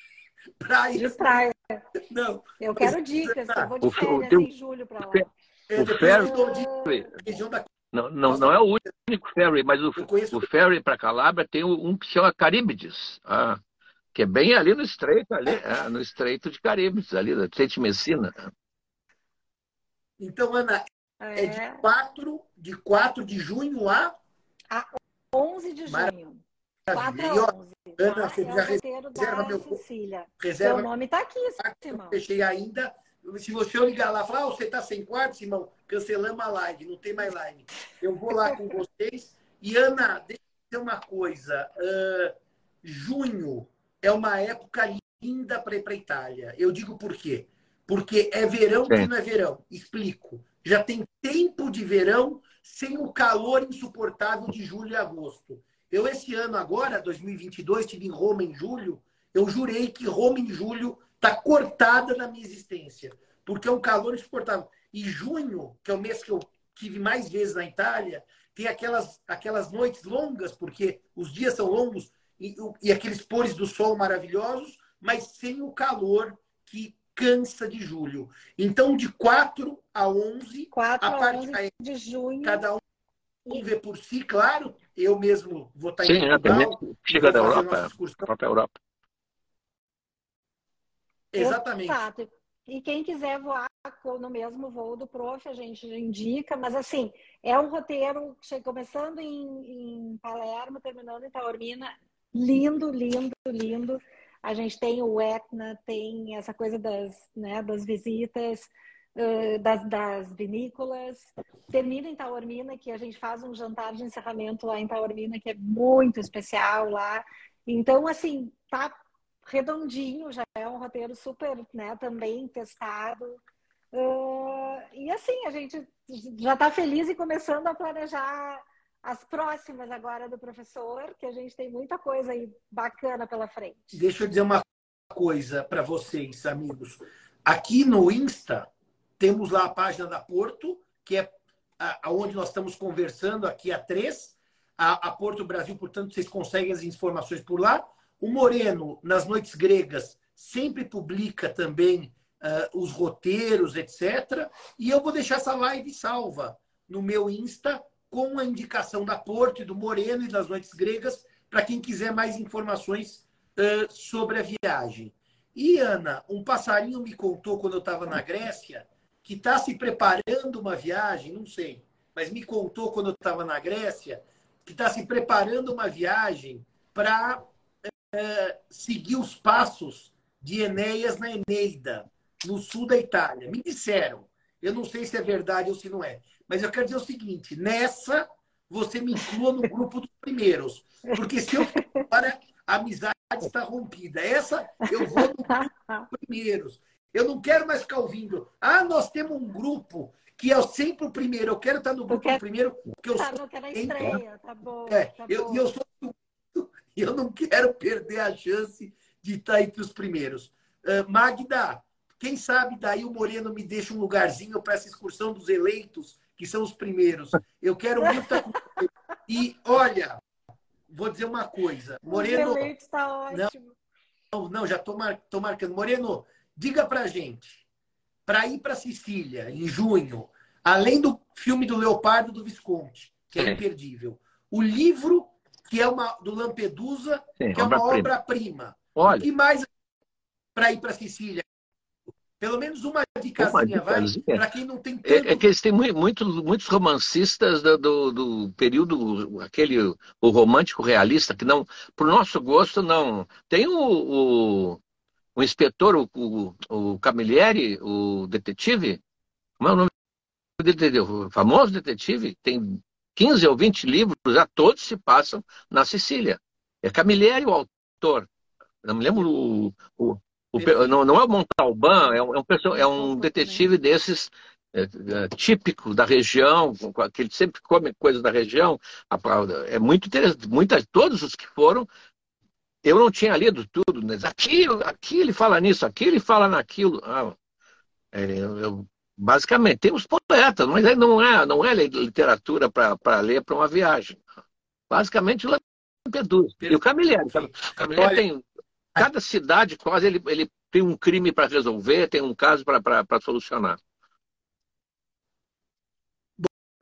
Praia. De praia. Não. Eu quero dicas, eu vou de férias o, em julho para lá. É, o ferry, não, não, não é o único ferry, mas o, o ferry para Calabria tem um que chama Caríbides, ah, que é bem ali no estreito, ali, é, no estreito de Caríbides, ali, da Tete Messina. Então, Ana, é, é de, 4, de 4 de junho a... A 11 de junho. 4 a 11. Ana, você é já reserva meu... Cecília. Reserva... Seu nome está aqui, Simão. Fechei ainda se você ligar lá e falar, ah, você está sem quarto, Simão, cancelamos a live, não tem mais live. Eu vou lá com vocês. E, Ana, deixa eu dizer uma coisa. Uh, junho é uma época linda para ir para a Itália. Eu digo por quê? Porque é verão que não é verão. Explico. Já tem tempo de verão sem o calor insuportável de julho e agosto. Eu, esse ano agora, 2022, estive em Roma em julho. Eu jurei que Roma em julho está cortada na minha existência, porque é um calor insuportável. E junho, que é o mês que eu tive mais vezes na Itália, tem aquelas, aquelas noites longas, porque os dias são longos, e, e aqueles pores do sol maravilhosos, mas sem o calor que cansa de julho. Então, de 4 a 11, 4 a, a 11 de junho. Cada um um ver por si, claro. Eu mesmo vou estar Sim, em é, Portugal. chega da Europa, própria Europa. Exatamente. Exato. E quem quiser voar no mesmo voo do prof, a gente indica, mas assim, é um roteiro começando em, em Palermo, terminando em Taormina, lindo, lindo, lindo. A gente tem o Etna, tem essa coisa das, né, das visitas, das, das vinícolas. Termina em Taormina, que a gente faz um jantar de encerramento lá em Taormina, que é muito especial lá. Então, assim, tá redondinho, já é um roteiro super, né, também testado. Uh, e assim, a gente já está feliz e começando a planejar as próximas agora do professor, que a gente tem muita coisa aí bacana pela frente. Deixa eu dizer uma coisa para vocês, amigos. Aqui no Insta, temos lá a página da Porto, que é onde nós estamos conversando aqui a três. A, a Porto Brasil, portanto, vocês conseguem as informações por lá. O Moreno, nas noites gregas, sempre publica também uh, os roteiros, etc. E eu vou deixar essa live salva no meu Insta com a indicação da Porto e do Moreno e das noites gregas para quem quiser mais informações uh, sobre a viagem. E, Ana, um passarinho me contou quando eu estava na Grécia que está se preparando uma viagem, não sei, mas me contou quando eu estava na Grécia que está se preparando uma viagem para é, seguir os passos de Enéas na Eneida, no sul da Itália. Me disseram, eu não sei se é verdade ou se não é, mas eu quero dizer o seguinte: nessa você me inclua no grupo dos primeiros, porque se eu for para a amizade está rompida. Essa eu vou no grupo dos primeiros. Eu não quero mais ficar ouvindo. Ah, nós temos um grupo que é sempre o primeiro. Eu quero estar no grupo quero... primeiro, porque eu tá, sou. Não quero a estreia, tá bom. É, tá eu, bom. eu sou e eu não quero perder a chance de estar entre os primeiros. Uh, Magda, quem sabe daí o Moreno me deixa um lugarzinho para essa excursão dos eleitos, que são os primeiros. Eu quero muito estar com E olha, vou dizer uma coisa. Moreno. Os eleitos tá ótimo. Não, não já estou mar... marcando. Moreno, diga para gente, para ir para Sicília em junho, além do filme do Leopardo do Visconti, que é imperdível, o livro que é uma do Lampedusa, Sim, que é uma obra-prima. Obra o que mais para ir para Sicília? Pelo menos uma dicasinha, vai, para quem não tem tanto... É, é que eles têm muito, muito, muitos romancistas do, do, do, período, aquele, o romântico realista, que não, para o nosso gosto, não. Tem o, o, o inspetor, o, o, o Camilleri, o detetive, como é o nome dele? O famoso detetive, tem 15 ou 20 livros, já todos se passam na Sicília. É Camilleri o autor. Não me lembro o. o, o não, não é o Montalban, é um, é um detetive desses é, é, típico da região, que ele sempre come coisas da região. É muito interessante. Muitas, todos os que foram, eu não tinha lido tudo. Mas aqui, aqui ele fala nisso, aqui ele fala naquilo. Ah, é, eu, Basicamente, tem os poetas, mas não é, não é literatura para ler para uma viagem. Basicamente, Lampedusa. E o Camilleri. O Camilleri tem. Cada cidade, quase, ele, ele tem um crime para resolver, tem um caso para solucionar.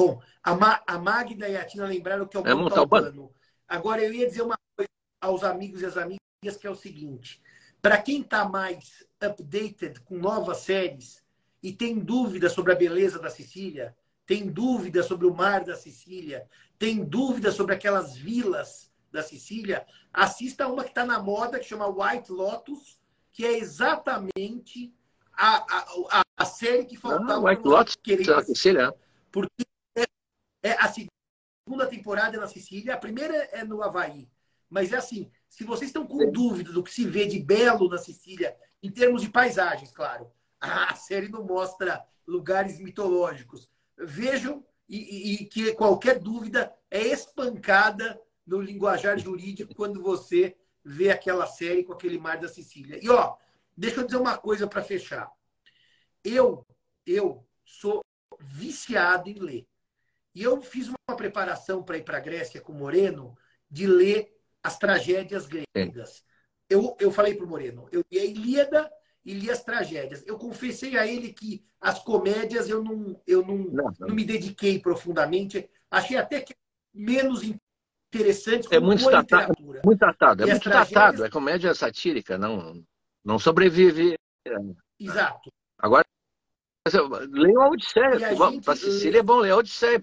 Bom, a, Ma, a Magda e a Tina lembraram que é o é Montalbano. Agora, eu ia dizer uma coisa aos amigos e às amigas, que é o seguinte. Para quem está mais updated com novas séries, e tem dúvida sobre a beleza da Sicília, tem dúvida sobre o mar da Sicília, tem dúvida sobre aquelas vilas da Sicília, assista uma que está na moda, que chama White Lotus, que é exatamente a, a, a série que faltava ah, White Lotus, Sicília. Porque é, é a segunda temporada é na Sicília, a primeira é no Havaí. Mas é assim, se vocês estão com dúvida do que se vê de belo na Sicília, em termos de paisagens, claro, a série não mostra lugares mitológicos. Vejam e, e, que qualquer dúvida é espancada no linguajar jurídico quando você vê aquela série com aquele mar da Sicília. E ó, deixa eu dizer uma coisa para fechar. Eu, eu sou viciado em ler. E eu fiz uma preparação para ir para a Grécia com o Moreno de ler as tragédias gregas. Eu, eu falei para o Moreno, eu li a Ilíada e li as tragédias. Eu confessei a ele que as comédias eu não, eu não, não, não. não me dediquei profundamente. Achei até que menos interessante é muito datado, muito datado, é muito tragédias... datado, é comédia satírica, não, não sobrevive. Exato. Agora, leia a Odisseia. Para Sicília é bom ler a Odisseia.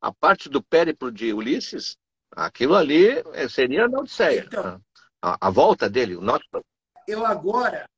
A parte do périplo de Ulisses, aquilo ali é, seria na Odisseia. Então, a, a, volta dele, o nosso. Eu agora,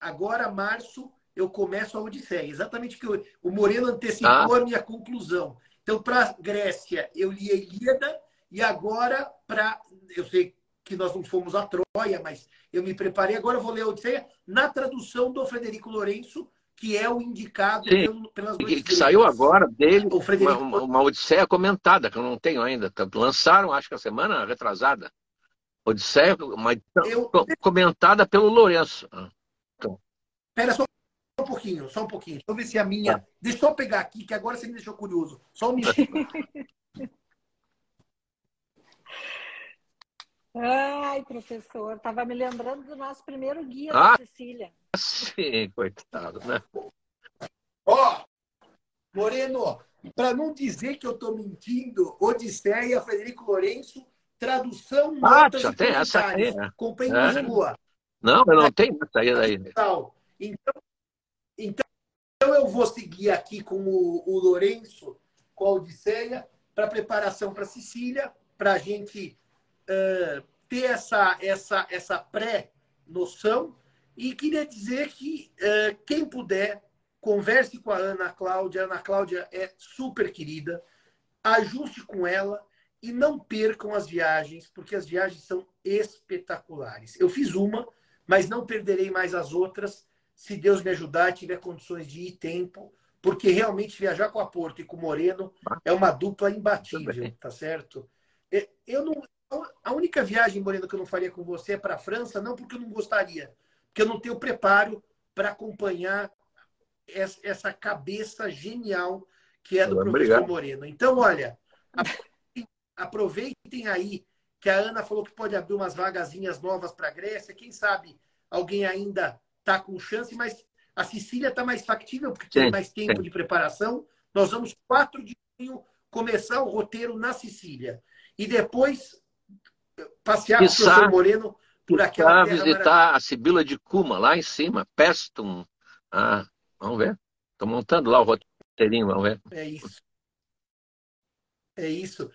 agora, março, eu começo a Odisseia. Exatamente que o, o Moreno antecipou ah. a minha conclusão. Então, para Grécia, eu li a Ilíada, e agora, para. Eu sei que nós não fomos a Troia, mas eu me preparei. Agora eu vou ler a Odisseia na tradução do Frederico Lourenço, que é o indicado pelo, pelas que, que saiu agora dele, Frederico... uma, uma, Odisseia comentada, que eu não tenho ainda. Lançaram, acho que a semana retrasada. Odisseia, uma eu... comentada pelo Lourenço. Ah, então. Espera só um pouquinho, só um pouquinho. Deixa eu ver se a minha. Tá. Deixa eu pegar aqui, que agora você me deixou curioso. Só um minuto. Ai, professor, estava me lembrando do nosso primeiro guia ah, da Sicília. Sim, coitado, né? Ó, oh, Moreno, para não dizer que eu estou mentindo, Odisseia, Frederico Lourenço, tradução, ah, notas já tem essa aí, né? Comprei é. Não, eu não tenho essa aí daí. Então, então, eu vou seguir aqui com o, o Lourenço, com a Odisseia, para preparação para Sicília, para a gente uh, ter essa, essa, essa pré-noção. E queria dizer que uh, quem puder, converse com a Ana Cláudia. A Ana Cláudia é super querida. Ajuste com ela e não percam as viagens, porque as viagens são espetaculares. Eu fiz uma, mas não perderei mais as outras, se Deus me ajudar e tiver condições de ir tempo, porque realmente viajar com a Porto e com o Moreno é uma dupla imbatível, tá certo? Eu não, a única viagem, Moreno, que eu não faria com você é para a França, não porque eu não gostaria, porque eu não tenho preparo para acompanhar essa cabeça genial que é do Obrigado. professor Moreno. Então, olha, aproveitem aí que a Ana falou que pode abrir umas vagazinhas novas para a Grécia. Quem sabe alguém ainda está com chance, mas a Sicília está mais factível porque tem mais tempo de preparação. Nós vamos 4 de junho começar o roteiro na Sicília. E depois passear com o professor Moreno por aquela terra visitar a Sibila de Cuma, lá em cima, Pestum. Ah, vamos ver. Estou montando lá o roteirinho, vamos ver. É isso. É isso.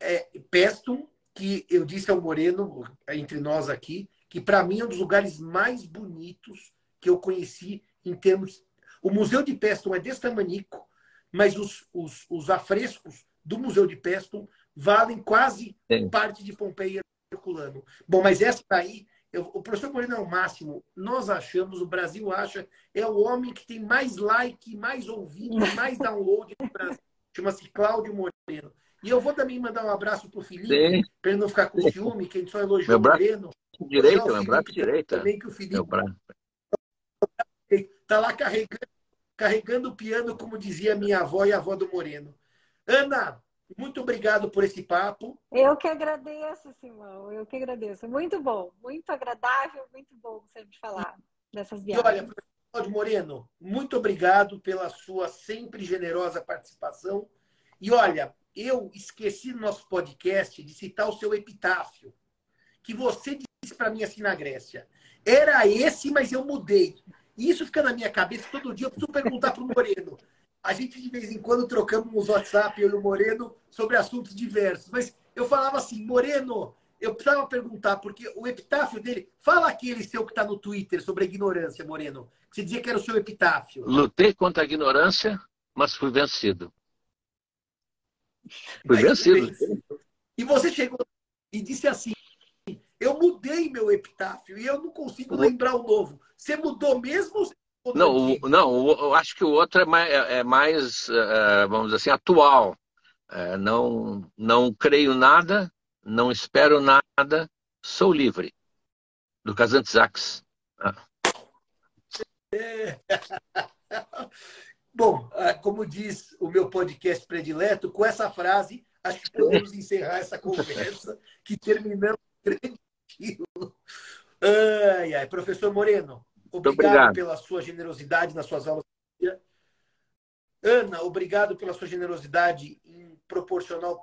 É, Pestum, que eu disse ao Moreno, entre nós aqui, que para mim é um dos lugares mais bonitos que eu conheci em termos. O Museu de Pestum é desse tamanico, mas os, os, os afrescos do Museu de Pestum valem quase Sim. parte de Pompeia circulando. Bom, mas essa daí, eu, o professor Moreno é o máximo. Nós achamos, o Brasil acha, é o homem que tem mais like, mais ouvido, mais download no Brasil. Chama-se Cláudio Moreno. E eu vou também mandar um abraço para o Felipe, para ele não ficar com ciúme, que a gente só elogiou meu braço o Moreno. Direito, meu braço direito. Também que o Felipe está lá carregando, carregando o piano, como dizia minha avó e a avó do Moreno. Ana, muito obrigado por esse papo. Eu que agradeço, Simão. Eu que agradeço. Muito bom, muito agradável, muito bom sempre falar dessas viagens. E olha, Cláudio Moreno, muito obrigado pela sua sempre generosa participação. E olha, eu esqueci no nosso podcast de citar o seu epitáfio, que você disse para mim assim na Grécia. Era esse, mas eu mudei. E isso fica na minha cabeça todo dia. Eu preciso perguntar para o Moreno a gente de vez em quando trocamos uns WhatsApp, eu e o Moreno, sobre assuntos diversos. Mas eu falava assim, Moreno, eu precisava perguntar, porque o epitáfio dele. Fala aquele seu que está no Twitter sobre a ignorância, Moreno. Que você dizia que era o seu epitáfio. Lutei contra a ignorância, mas fui vencido. Fui vencido. E você chegou e disse assim: Eu mudei meu epitáfio e eu não consigo lembrar o novo. Você mudou mesmo não, o, não, eu acho que o outro é mais, é, é mais é, vamos dizer assim, atual. É, não, não creio nada, não espero nada, sou livre. Do Casante Zax. Ah. É. Bom, ah, como diz o meu podcast predileto, com essa frase, acho que podemos encerrar essa conversa, que terminamos grande. Ai, ai. Professor Moreno, obrigado, obrigado, pela sua generosidade nas suas aulas. Ana, obrigado pela sua generosidade em proporcionar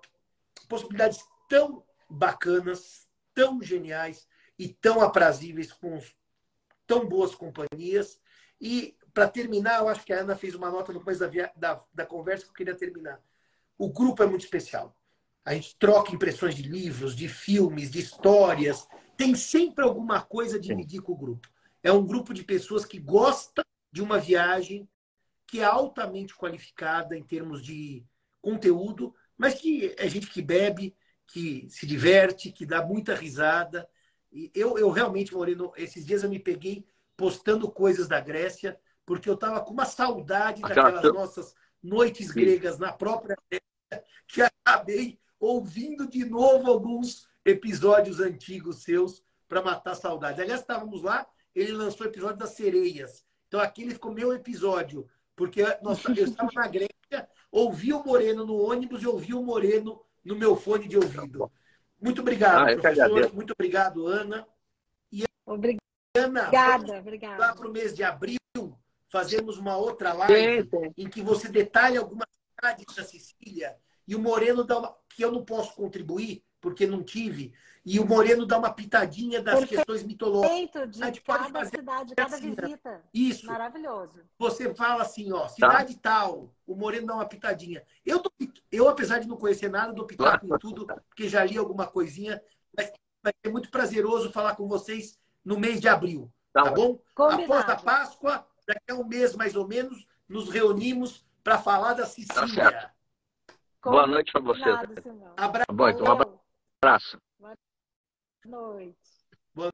possibilidades tão bacanas, tão geniais e tão aprazíveis com tão boas companhias. E, para terminar, eu acho que a Ana fez uma nota no começo da, via... da, da conversa que eu queria terminar. O grupo é muito especial. A gente troca impressões de livros, de filmes, de histórias. Tem sempre alguma coisa a dividir com o grupo. É um grupo de pessoas que gosta de uma viagem que é altamente qualificada em termos de conteúdo, mas que é gente que bebe, que se diverte, que dá muita risada. E eu, eu realmente, Moreno, esses dias eu me peguei postando coisas da Grécia, porque eu estava com uma saudade daquelas nossas noites gregas na própria Grécia, que acabei ouvindo de novo alguns episódios antigos seus para matar saudade. Aliás, estávamos lá, ele lançou o episódio das sereias. Então aquele ficou meu episódio porque nós, eu estava na Grécia, ouvi o Moreno no ônibus e ouvi o Moreno no meu fone de ouvido. Muito obrigado, ah, professor. Muito obrigado, Ana. E, obrigada, Ana, obrigada. Lá para o mês de abril, fazemos uma outra live sim, sim. em que você detalha algumas cidades da Sicília e o Moreno dá uma, que eu não posso contribuir, porque não tive, e o Moreno dá uma pitadinha das Perfeito questões mitológicas. de a gente cada pode fazer cidade, cada assim, visita. Isso. Maravilhoso. Você fala assim, ó, cidade tá. tal, o Moreno dá uma pitadinha. Eu, eu, apesar de não conhecer nada, dou pitaco em tudo, porque já li alguma coisinha, mas vai ser muito prazeroso falar com vocês no mês de abril, tá, tá bom? Combinado. Após a Páscoa, daqui a um mês mais ou menos, nos reunimos para falar da Sicília. Tá Boa noite para você. Abraço. Tá bom, então, um abraço. Boa noite.